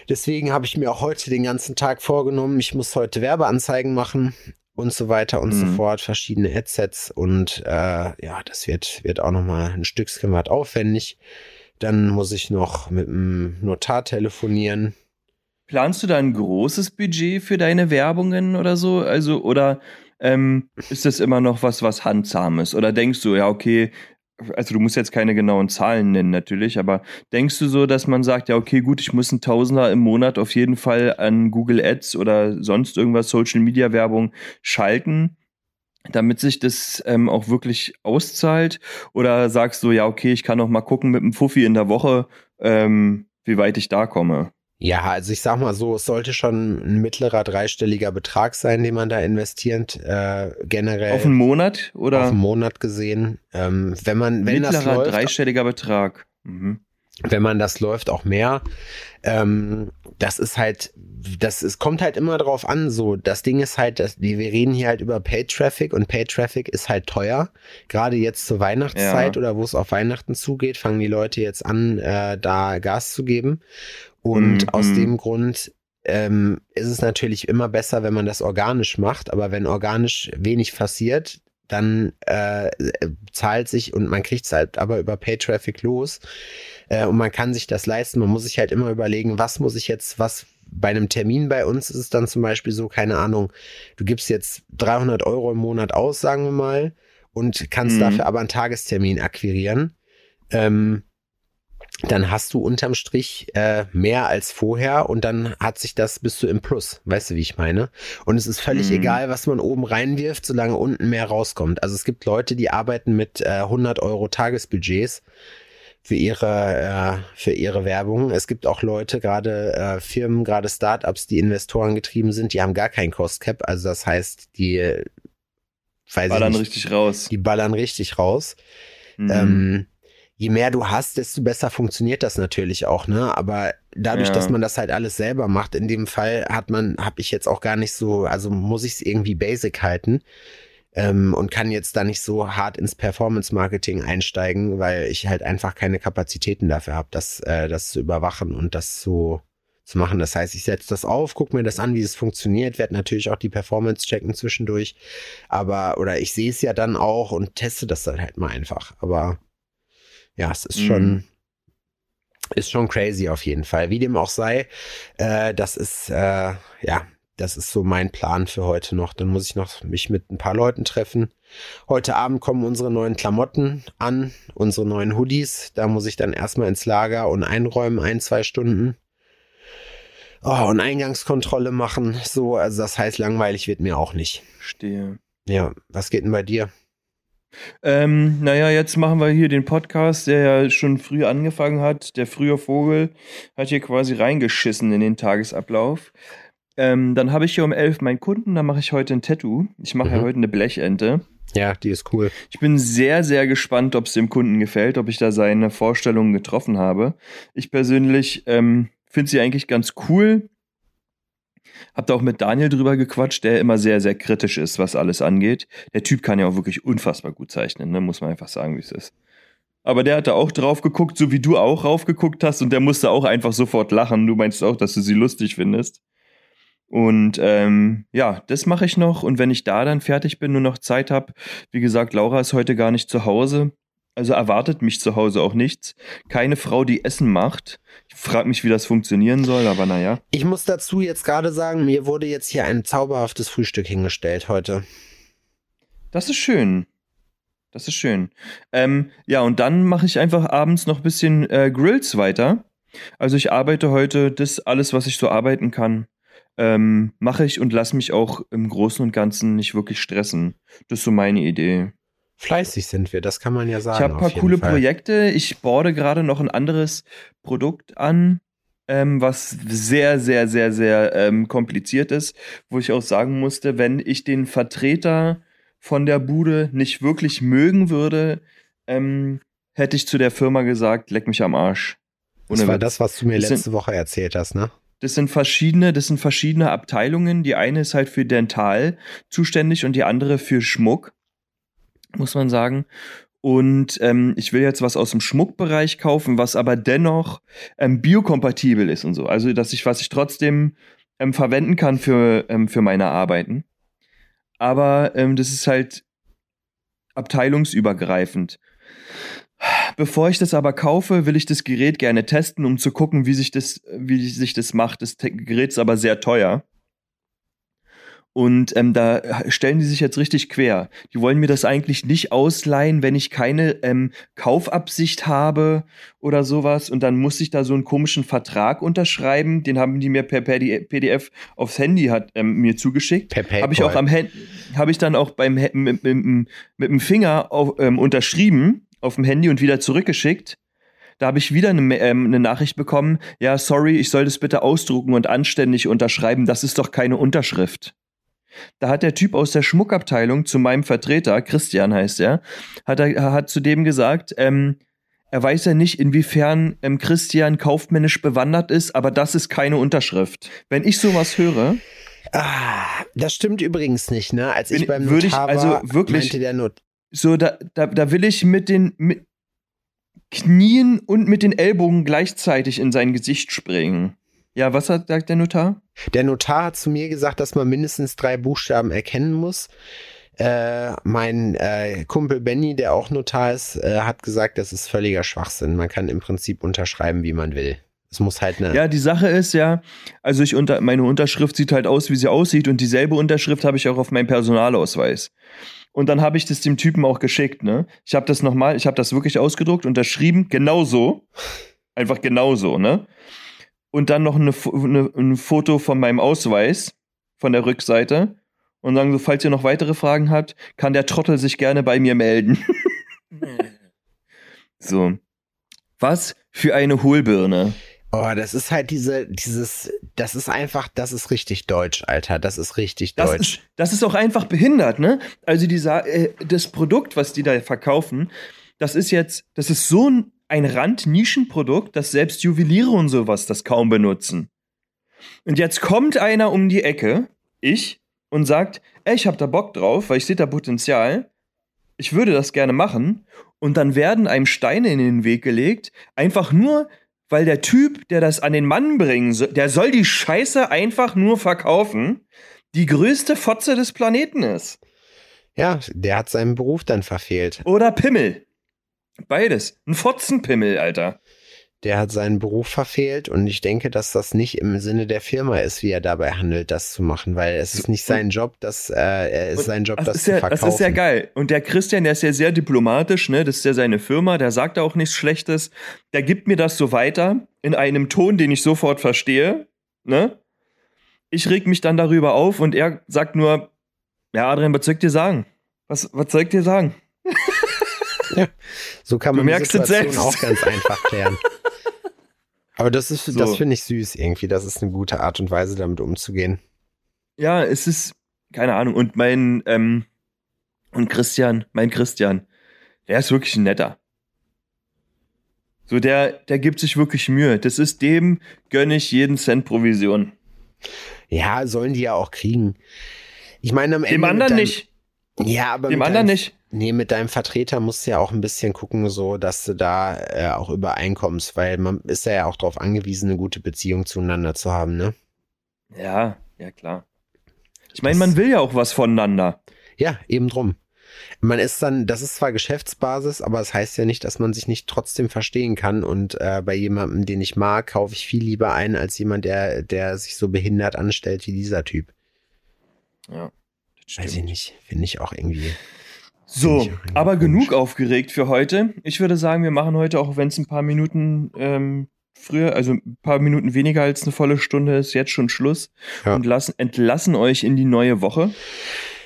[SPEAKER 3] Deswegen habe ich mir auch heute den ganzen Tag vorgenommen, ich muss heute Werbeanzeigen machen und so weiter und mhm. so fort, verschiedene Headsets und äh, ja, das wird, wird auch nochmal ein Stückchen was aufwendig. Dann muss ich noch mit dem Notar telefonieren.
[SPEAKER 2] Planst du da ein großes Budget für deine Werbungen oder so? Also, oder ähm, ist das immer noch was, was handsames? Oder denkst du, ja, okay, also du musst jetzt keine genauen Zahlen nennen natürlich, aber denkst du so, dass man sagt, ja, okay, gut, ich muss einen Tausender im Monat auf jeden Fall an Google Ads oder sonst irgendwas Social Media Werbung schalten, damit sich das ähm, auch wirklich auszahlt? Oder sagst du, ja, okay, ich kann noch mal gucken mit einem Fuffi in der Woche, ähm, wie weit ich da komme?
[SPEAKER 3] Ja, also ich sag mal so, es sollte schon ein mittlerer dreistelliger Betrag sein, den man da investiert, äh, generell.
[SPEAKER 2] Auf einen Monat oder?
[SPEAKER 3] Auf einen Monat gesehen. Ähm, wenn man, wenn
[SPEAKER 2] mittlerer
[SPEAKER 3] das läuft,
[SPEAKER 2] dreistelliger Betrag. Mhm.
[SPEAKER 3] Wenn man das läuft, auch mehr. Ähm, das ist halt, das es kommt halt immer drauf an. So, das Ding ist halt, dass wir reden hier halt über Paid Traffic und Paid Traffic ist halt teuer. Gerade jetzt zur Weihnachtszeit ja. oder wo es auf Weihnachten zugeht, fangen die Leute jetzt an, äh, da Gas zu geben. Und mhm. aus mhm. dem Grund ähm, ist es natürlich immer besser, wenn man das organisch macht. Aber wenn organisch wenig passiert, dann äh, zahlt sich und man kriegt es halt aber über Pay-Traffic los äh, und man kann sich das leisten. Man muss sich halt immer überlegen, was muss ich jetzt, was bei einem Termin bei uns ist es dann zum Beispiel so, keine Ahnung, du gibst jetzt 300 Euro im Monat aus, sagen wir mal, und kannst mhm. dafür aber einen Tagestermin akquirieren. Ähm, dann hast du unterm Strich äh, mehr als vorher und dann hat sich das, bist du im Plus. Weißt du, wie ich meine? Und es ist völlig mhm. egal, was man oben reinwirft, solange unten mehr rauskommt. Also es gibt Leute, die arbeiten mit äh, 100 Euro Tagesbudgets für ihre äh, für ihre Werbung. Es gibt auch Leute, gerade äh, Firmen, gerade Startups, die Investoren getrieben sind, die haben gar kein Cost Cap. Also das heißt, die
[SPEAKER 2] weiß ballern nicht, richtig raus.
[SPEAKER 3] Die ballern richtig raus. Mhm. Ähm, je mehr du hast, desto besser funktioniert das natürlich auch, ne? Aber dadurch, ja. dass man das halt alles selber macht, in dem Fall hat man, habe ich jetzt auch gar nicht so, also muss ich es irgendwie basic halten ähm, und kann jetzt da nicht so hart ins Performance-Marketing einsteigen, weil ich halt einfach keine Kapazitäten dafür habe, das, äh, das zu überwachen und das so zu machen. Das heißt, ich setze das auf, gucke mir das an, wie es funktioniert, werde natürlich auch die Performance checken zwischendurch, aber oder ich sehe es ja dann auch und teste das dann halt mal einfach. Aber ja, es ist mhm. schon, ist schon crazy auf jeden Fall. Wie dem auch sei, äh, das ist, äh, ja, das ist so mein Plan für heute noch. Dann muss ich noch mich mit ein paar Leuten treffen. Heute Abend kommen unsere neuen Klamotten an, unsere neuen Hoodies. Da muss ich dann erstmal ins Lager und einräumen, ein, zwei Stunden. Oh, und Eingangskontrolle machen. So, also das heißt, langweilig wird mir auch nicht.
[SPEAKER 2] Stehe.
[SPEAKER 3] Ja, was geht denn bei dir?
[SPEAKER 2] Ähm, naja, jetzt machen wir hier den Podcast, der ja schon früh angefangen hat. Der frühe Vogel hat hier quasi reingeschissen in den Tagesablauf. Ähm, dann habe ich hier um elf meinen Kunden, da mache ich heute ein Tattoo. Ich mache mhm. ja heute eine Blechente.
[SPEAKER 3] Ja, die ist cool.
[SPEAKER 2] Ich bin sehr, sehr gespannt, ob es dem Kunden gefällt, ob ich da seine Vorstellungen getroffen habe. Ich persönlich ähm, finde sie eigentlich ganz cool. Hab da auch mit Daniel drüber gequatscht, der immer sehr, sehr kritisch ist, was alles angeht. Der Typ kann ja auch wirklich unfassbar gut zeichnen, ne? muss man einfach sagen, wie es ist. Aber der hat da auch drauf geguckt, so wie du auch raufgeguckt hast, und der musste auch einfach sofort lachen. Du meinst auch, dass du sie lustig findest. Und ähm, ja, das mache ich noch. Und wenn ich da dann fertig bin und noch Zeit habe, wie gesagt, Laura ist heute gar nicht zu Hause. Also erwartet mich zu Hause auch nichts. Keine Frau, die Essen macht. Ich frage mich, wie das funktionieren soll, aber naja.
[SPEAKER 3] Ich muss dazu jetzt gerade sagen, mir wurde jetzt hier ein zauberhaftes Frühstück hingestellt heute.
[SPEAKER 2] Das ist schön. Das ist schön. Ähm, ja, und dann mache ich einfach abends noch ein bisschen äh, Grills weiter. Also ich arbeite heute das alles, was ich so arbeiten kann, ähm, mache ich und lasse mich auch im Großen und Ganzen nicht wirklich stressen. Das ist so meine Idee.
[SPEAKER 3] Fleißig sind wir, das kann man ja sagen.
[SPEAKER 2] Ich habe ein paar coole Fall. Projekte. Ich borde gerade noch ein anderes Produkt an, ähm, was sehr, sehr, sehr, sehr ähm, kompliziert ist, wo ich auch sagen musste, wenn ich den Vertreter von der Bude nicht wirklich mögen würde, ähm, hätte ich zu der Firma gesagt, leck mich am Arsch.
[SPEAKER 3] Ohne das war Witz. das, was du mir das letzte sind, Woche erzählt hast, ne?
[SPEAKER 2] Das sind verschiedene, das sind verschiedene Abteilungen. Die eine ist halt für Dental zuständig und die andere für Schmuck muss man sagen. Und ähm, ich will jetzt was aus dem Schmuckbereich kaufen, was aber dennoch ähm, biokompatibel ist und so. Also, dass ich, was ich trotzdem ähm, verwenden kann für, ähm, für meine Arbeiten. Aber ähm, das ist halt abteilungsübergreifend. Bevor ich das aber kaufe, will ich das Gerät gerne testen, um zu gucken, wie sich das, wie sich das macht. Das Gerät ist aber sehr teuer. Und ähm, da stellen die sich jetzt richtig quer. Die wollen mir das eigentlich nicht ausleihen, wenn ich keine ähm, Kaufabsicht habe oder sowas. Und dann muss ich da so einen komischen Vertrag unterschreiben. Den haben die mir per PDF aufs Handy hat ähm, mir zugeschickt. Per Habe ich auch am Handy, habe ich dann auch beim mit, mit, mit, mit dem Finger auf, ähm, unterschrieben auf dem Handy und wieder zurückgeschickt. Da habe ich wieder eine, ähm, eine Nachricht bekommen. Ja, sorry, ich soll das bitte ausdrucken und anständig unterschreiben. Das ist doch keine Unterschrift. Da hat der Typ aus der Schmuckabteilung zu meinem Vertreter, Christian heißt er, hat, er, hat zu dem gesagt, ähm, er weiß ja nicht, inwiefern ähm, Christian kaufmännisch bewandert ist, aber das ist keine Unterschrift. Wenn ich sowas höre.
[SPEAKER 3] Ah, das stimmt übrigens nicht, ne? Als ich beim Notar ich,
[SPEAKER 2] also
[SPEAKER 3] war,
[SPEAKER 2] wirklich, meinte der Not. So, da, da, da will ich mit den mit Knien und mit den Ellbogen gleichzeitig in sein Gesicht springen. Ja, was hat, sagt der Notar?
[SPEAKER 3] Der Notar hat zu mir gesagt, dass man mindestens drei Buchstaben erkennen muss. Äh, mein äh, Kumpel Benny, der auch Notar ist, äh, hat gesagt, das ist völliger Schwachsinn. Man kann im Prinzip unterschreiben, wie man will. Es muss halt eine.
[SPEAKER 2] Ja, die Sache ist ja, also ich unter, meine Unterschrift sieht halt aus, wie sie aussieht und dieselbe Unterschrift habe ich auch auf meinem Personalausweis. Und dann habe ich das dem Typen auch geschickt, ne? Ich habe das nochmal, ich habe das wirklich ausgedruckt, unterschrieben, genauso. Einfach genauso, ne? Und dann noch eine, eine, ein Foto von meinem Ausweis von der Rückseite. Und sagen so, falls ihr noch weitere Fragen habt, kann der Trottel sich gerne bei mir melden. <laughs> so. Was für eine Hohlbirne.
[SPEAKER 3] Oh, das ist halt diese, dieses, das ist einfach, das ist richtig deutsch, Alter. Das ist richtig
[SPEAKER 2] Das
[SPEAKER 3] deutsch.
[SPEAKER 2] ist, das ist auch einfach behindert, ne? Also dieser, äh, das Produkt, was die da verkaufen, das ist jetzt, das ist so ein, ein Rand-Nischenprodukt, dass selbst Juweliere und sowas das kaum benutzen. Und jetzt kommt einer um die Ecke, ich, und sagt, ey, ich hab da Bock drauf, weil ich sehe da Potenzial. Ich würde das gerne machen. Und dann werden einem Steine in den Weg gelegt, einfach nur, weil der Typ, der das an den Mann bringen soll, der soll die Scheiße einfach nur verkaufen, die größte Fotze des Planeten ist.
[SPEAKER 3] ja, der hat seinen Beruf dann verfehlt.
[SPEAKER 2] Oder Pimmel. Beides. Ein Fotzenpimmel, Alter.
[SPEAKER 3] Der hat seinen Beruf verfehlt und ich denke, dass das nicht im Sinne der Firma ist, wie er dabei handelt, das zu machen, weil es ist nicht sein Job, das, äh, er ist sein Job,
[SPEAKER 2] das,
[SPEAKER 3] das,
[SPEAKER 2] ist
[SPEAKER 3] zu
[SPEAKER 2] ja,
[SPEAKER 3] verkaufen.
[SPEAKER 2] das ist ja geil. Und der Christian, der ist ja sehr diplomatisch, ne? Das ist ja seine Firma, der sagt auch nichts Schlechtes. Der gibt mir das so weiter in einem Ton, den ich sofort verstehe, ne? Ich reg mich dann darüber auf und er sagt nur, ja, Adrian, was soll ich dir sagen? Was, was soll ich dir sagen? <laughs>
[SPEAKER 3] So kann
[SPEAKER 2] Du
[SPEAKER 3] man die
[SPEAKER 2] merkst es
[SPEAKER 3] Situation
[SPEAKER 2] selbst.
[SPEAKER 3] auch ganz einfach klären. <laughs> Aber das ist, das
[SPEAKER 2] So.
[SPEAKER 3] finde ich süß irgendwie. Das ist eine gute Art und Weise, damit umzugehen.
[SPEAKER 2] Ja, es ist, keine Ahnung. Und mein, ähm, und Christian, mein Christian, der ist wirklich ein netter. So, der, der gibt sich wirklich Mühe. Das ist dem gönne ich jeden Cent Provision.
[SPEAKER 3] Ja, sollen die ja auch kriegen. Ich meine, am Ende.
[SPEAKER 2] Dem anderen
[SPEAKER 3] deinem,
[SPEAKER 2] nicht.
[SPEAKER 3] Ja, aber
[SPEAKER 2] Dem
[SPEAKER 3] mit
[SPEAKER 2] anderen
[SPEAKER 3] deinem,
[SPEAKER 2] nicht.
[SPEAKER 3] Nee, mit deinem Vertreter musst du ja auch ein bisschen gucken, so, dass du da äh, auch übereinkommst, weil man ist ja auch darauf angewiesen, eine gute Beziehung zueinander zu haben, ne?
[SPEAKER 2] Ja, ja, klar. Ich meine, man will ja auch was voneinander.
[SPEAKER 3] Ja, eben drum. Man ist dann, das ist zwar Geschäftsbasis, aber es das heißt ja nicht, dass man sich nicht trotzdem verstehen kann. Und äh, bei jemandem, den ich mag, kaufe ich viel lieber ein als jemand, der, der sich so behindert anstellt wie dieser Typ.
[SPEAKER 2] Ja.
[SPEAKER 3] Weiß ich nicht. Finde ich auch irgendwie.
[SPEAKER 2] So, aber
[SPEAKER 3] komisch.
[SPEAKER 2] genug aufgeregt für heute. Ich würde sagen, wir machen heute, auch wenn es ein paar Minuten ähm, früher, also ein paar Minuten weniger als eine volle Stunde ist, jetzt schon Schluss
[SPEAKER 3] Ja.
[SPEAKER 2] und lassen, entlassen euch in die neue Woche.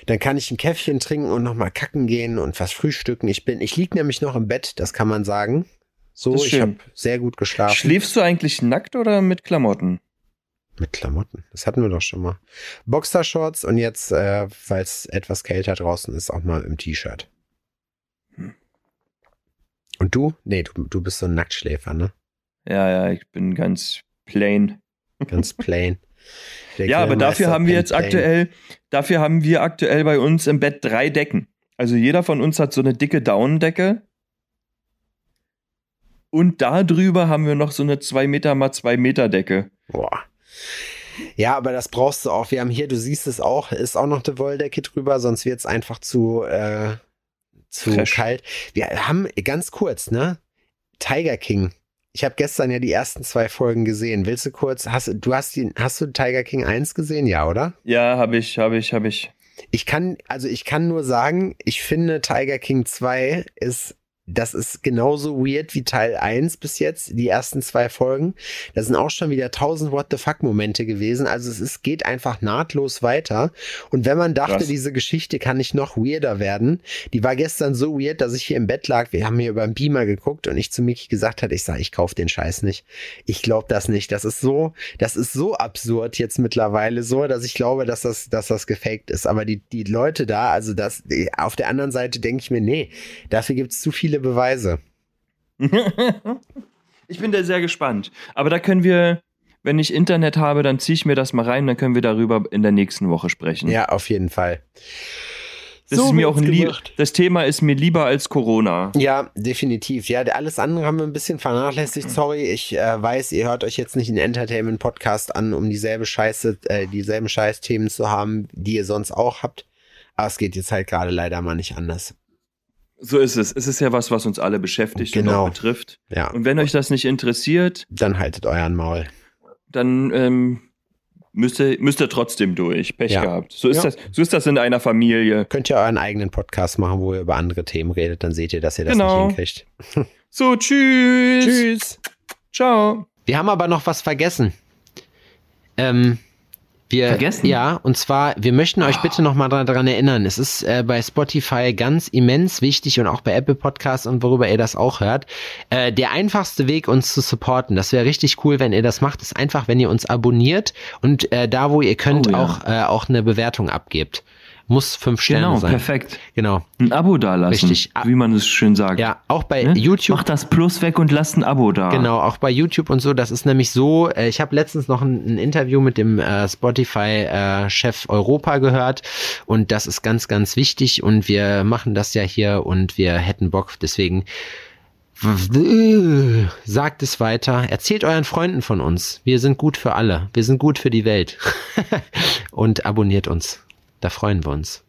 [SPEAKER 3] Dann kann ich ein Käffchen trinken und nochmal kacken gehen und was frühstücken. Ich bin, ich lieg nämlich noch im Bett, das kann man sagen. So, ich habe sehr gut geschlafen.
[SPEAKER 2] Schläfst du eigentlich nackt oder mit Klamotten?
[SPEAKER 3] Mit Klamotten. Das hatten wir doch schon mal. Boxershorts und jetzt, äh, weil es etwas kälter draußen ist, auch mal im T-Shirt.
[SPEAKER 2] Hm.
[SPEAKER 3] Und du? Nee, du, du bist so ein Nacktschläfer, ne?
[SPEAKER 2] Ja, ja, ich bin ganz plain.
[SPEAKER 3] Ganz <laughs> plain.
[SPEAKER 2] Ja, aber dafür haben wir jetzt
[SPEAKER 3] plain.
[SPEAKER 2] aktuell, dafür haben wir aktuell bei uns im Bett drei Decken. Also jeder von uns hat so eine dicke Daunendecke. Und da drüber haben wir noch so eine 2 Meter mal 2 Meter Decke.
[SPEAKER 3] Boah. Ja, aber das brauchst du auch. Wir haben hier, du siehst es auch, ist auch noch eine Wolldecke drüber, sonst wird es einfach zu, äh, zu kalt. Wir haben ganz kurz, ne? Tiger King. Ich habe gestern ja die ersten zwei Folgen gesehen. Willst du kurz, hast, du hast, die, hast du Tiger King 1 gesehen, ja, oder?
[SPEAKER 2] Ja, habe ich, habe ich, habe ich.
[SPEAKER 3] Ich kann, also ich kann nur sagen, ich finde Tiger King 2 ist, das ist genauso weird wie Teil 1 bis jetzt, die ersten zwei Folgen. Da sind auch schon wieder tausend What the fuck Momente gewesen. Also es ist, geht einfach nahtlos weiter. Und wenn man dachte,
[SPEAKER 2] Krass.
[SPEAKER 3] diese Geschichte kann nicht noch weirder werden, die war gestern so weird, dass ich hier im Bett lag. Wir haben hier über den Beamer geguckt und ich zu Miki gesagt hatte, ich sage, ich kauf den Scheiß nicht. Ich glaube das nicht. Das ist so, das ist so absurd jetzt mittlerweile so, dass ich glaube, dass das, dass das gefaked ist. Aber die, die Leute da, also das, auf der anderen Seite denke ich mir, nee, dafür gibt es zu viele Beweise. <laughs>
[SPEAKER 2] ich bin da sehr gespannt. Aber da können wir, wenn ich Internet habe, dann ziehe ich mir das mal rein, dann können wir darüber in der nächsten Woche sprechen.
[SPEAKER 3] Ja, auf jeden Fall.
[SPEAKER 2] das
[SPEAKER 3] so
[SPEAKER 2] ist mir auch ein. Das Thema ist mir lieber als Corona.
[SPEAKER 3] Ja, definitiv. Ja, alles andere haben wir ein bisschen vernachlässigt. Sorry, ich äh, weiß, ihr hört euch jetzt nicht einen Entertainment-Podcast an, um dieselbe Scheiße, äh, dieselben Scheißthemen zu haben, die ihr sonst auch habt. Aber es geht jetzt halt gerade leider mal nicht anders.
[SPEAKER 2] So ist es. Es ist ja was, was uns alle beschäftigt
[SPEAKER 3] Genau.
[SPEAKER 2] und auch betrifft.
[SPEAKER 3] Ja,
[SPEAKER 2] Und wenn euch das nicht interessiert,
[SPEAKER 3] dann haltet euren Maul.
[SPEAKER 2] dann ähm, müsst, ihr, müsst ihr trotzdem durch. Pech
[SPEAKER 3] Ja.
[SPEAKER 2] gehabt. So ist,
[SPEAKER 3] Ja.
[SPEAKER 2] das, so ist das in einer Familie.
[SPEAKER 3] Könnt ihr euren eigenen Podcast machen, wo ihr über andere Themen redet, dann seht ihr, dass ihr das
[SPEAKER 2] Genau.
[SPEAKER 3] nicht hinkriegt. <laughs>
[SPEAKER 2] So, tschüss.
[SPEAKER 3] Tschüss.
[SPEAKER 2] Ciao.
[SPEAKER 3] Wir haben aber noch was vergessen. Ähm, wir,
[SPEAKER 4] Vergessen?
[SPEAKER 3] Ja, und zwar, wir möchten euch bitte noch mal daran erinnern, es ist äh, bei Spotify ganz immens wichtig und auch bei Apple Podcasts und worüber ihr das auch hört. Äh, der einfachste Weg, uns zu supporten, das wäre richtig cool, wenn ihr das macht, ist einfach, wenn ihr uns abonniert und äh, da, wo ihr könnt,
[SPEAKER 4] Oh ja.
[SPEAKER 3] auch, äh, auch eine Bewertung abgebt. Muss fünf Sterne
[SPEAKER 4] Genau,
[SPEAKER 3] sein.
[SPEAKER 4] perfekt.
[SPEAKER 3] Genau.
[SPEAKER 4] Ein Abo dalassen.
[SPEAKER 3] Richtig.
[SPEAKER 4] Wie man es schön sagt.
[SPEAKER 3] Ja, auch bei
[SPEAKER 4] Ne?
[SPEAKER 3] YouTube.
[SPEAKER 4] Mach das Plus weg und lasst ein Abo da.
[SPEAKER 3] Genau, auch bei YouTube und so. Das ist nämlich so, äh, ich habe letztens noch ein, ein Interview mit dem äh, Spotify-Chef Europa gehört und das ist ganz, ganz wichtig und wir machen das ja hier und wir hätten Bock, deswegen sagt es weiter, erzählt euren Freunden von uns. Wir sind gut für alle, wir sind gut für die Welt <laughs> und abonniert uns. Da freuen wir uns.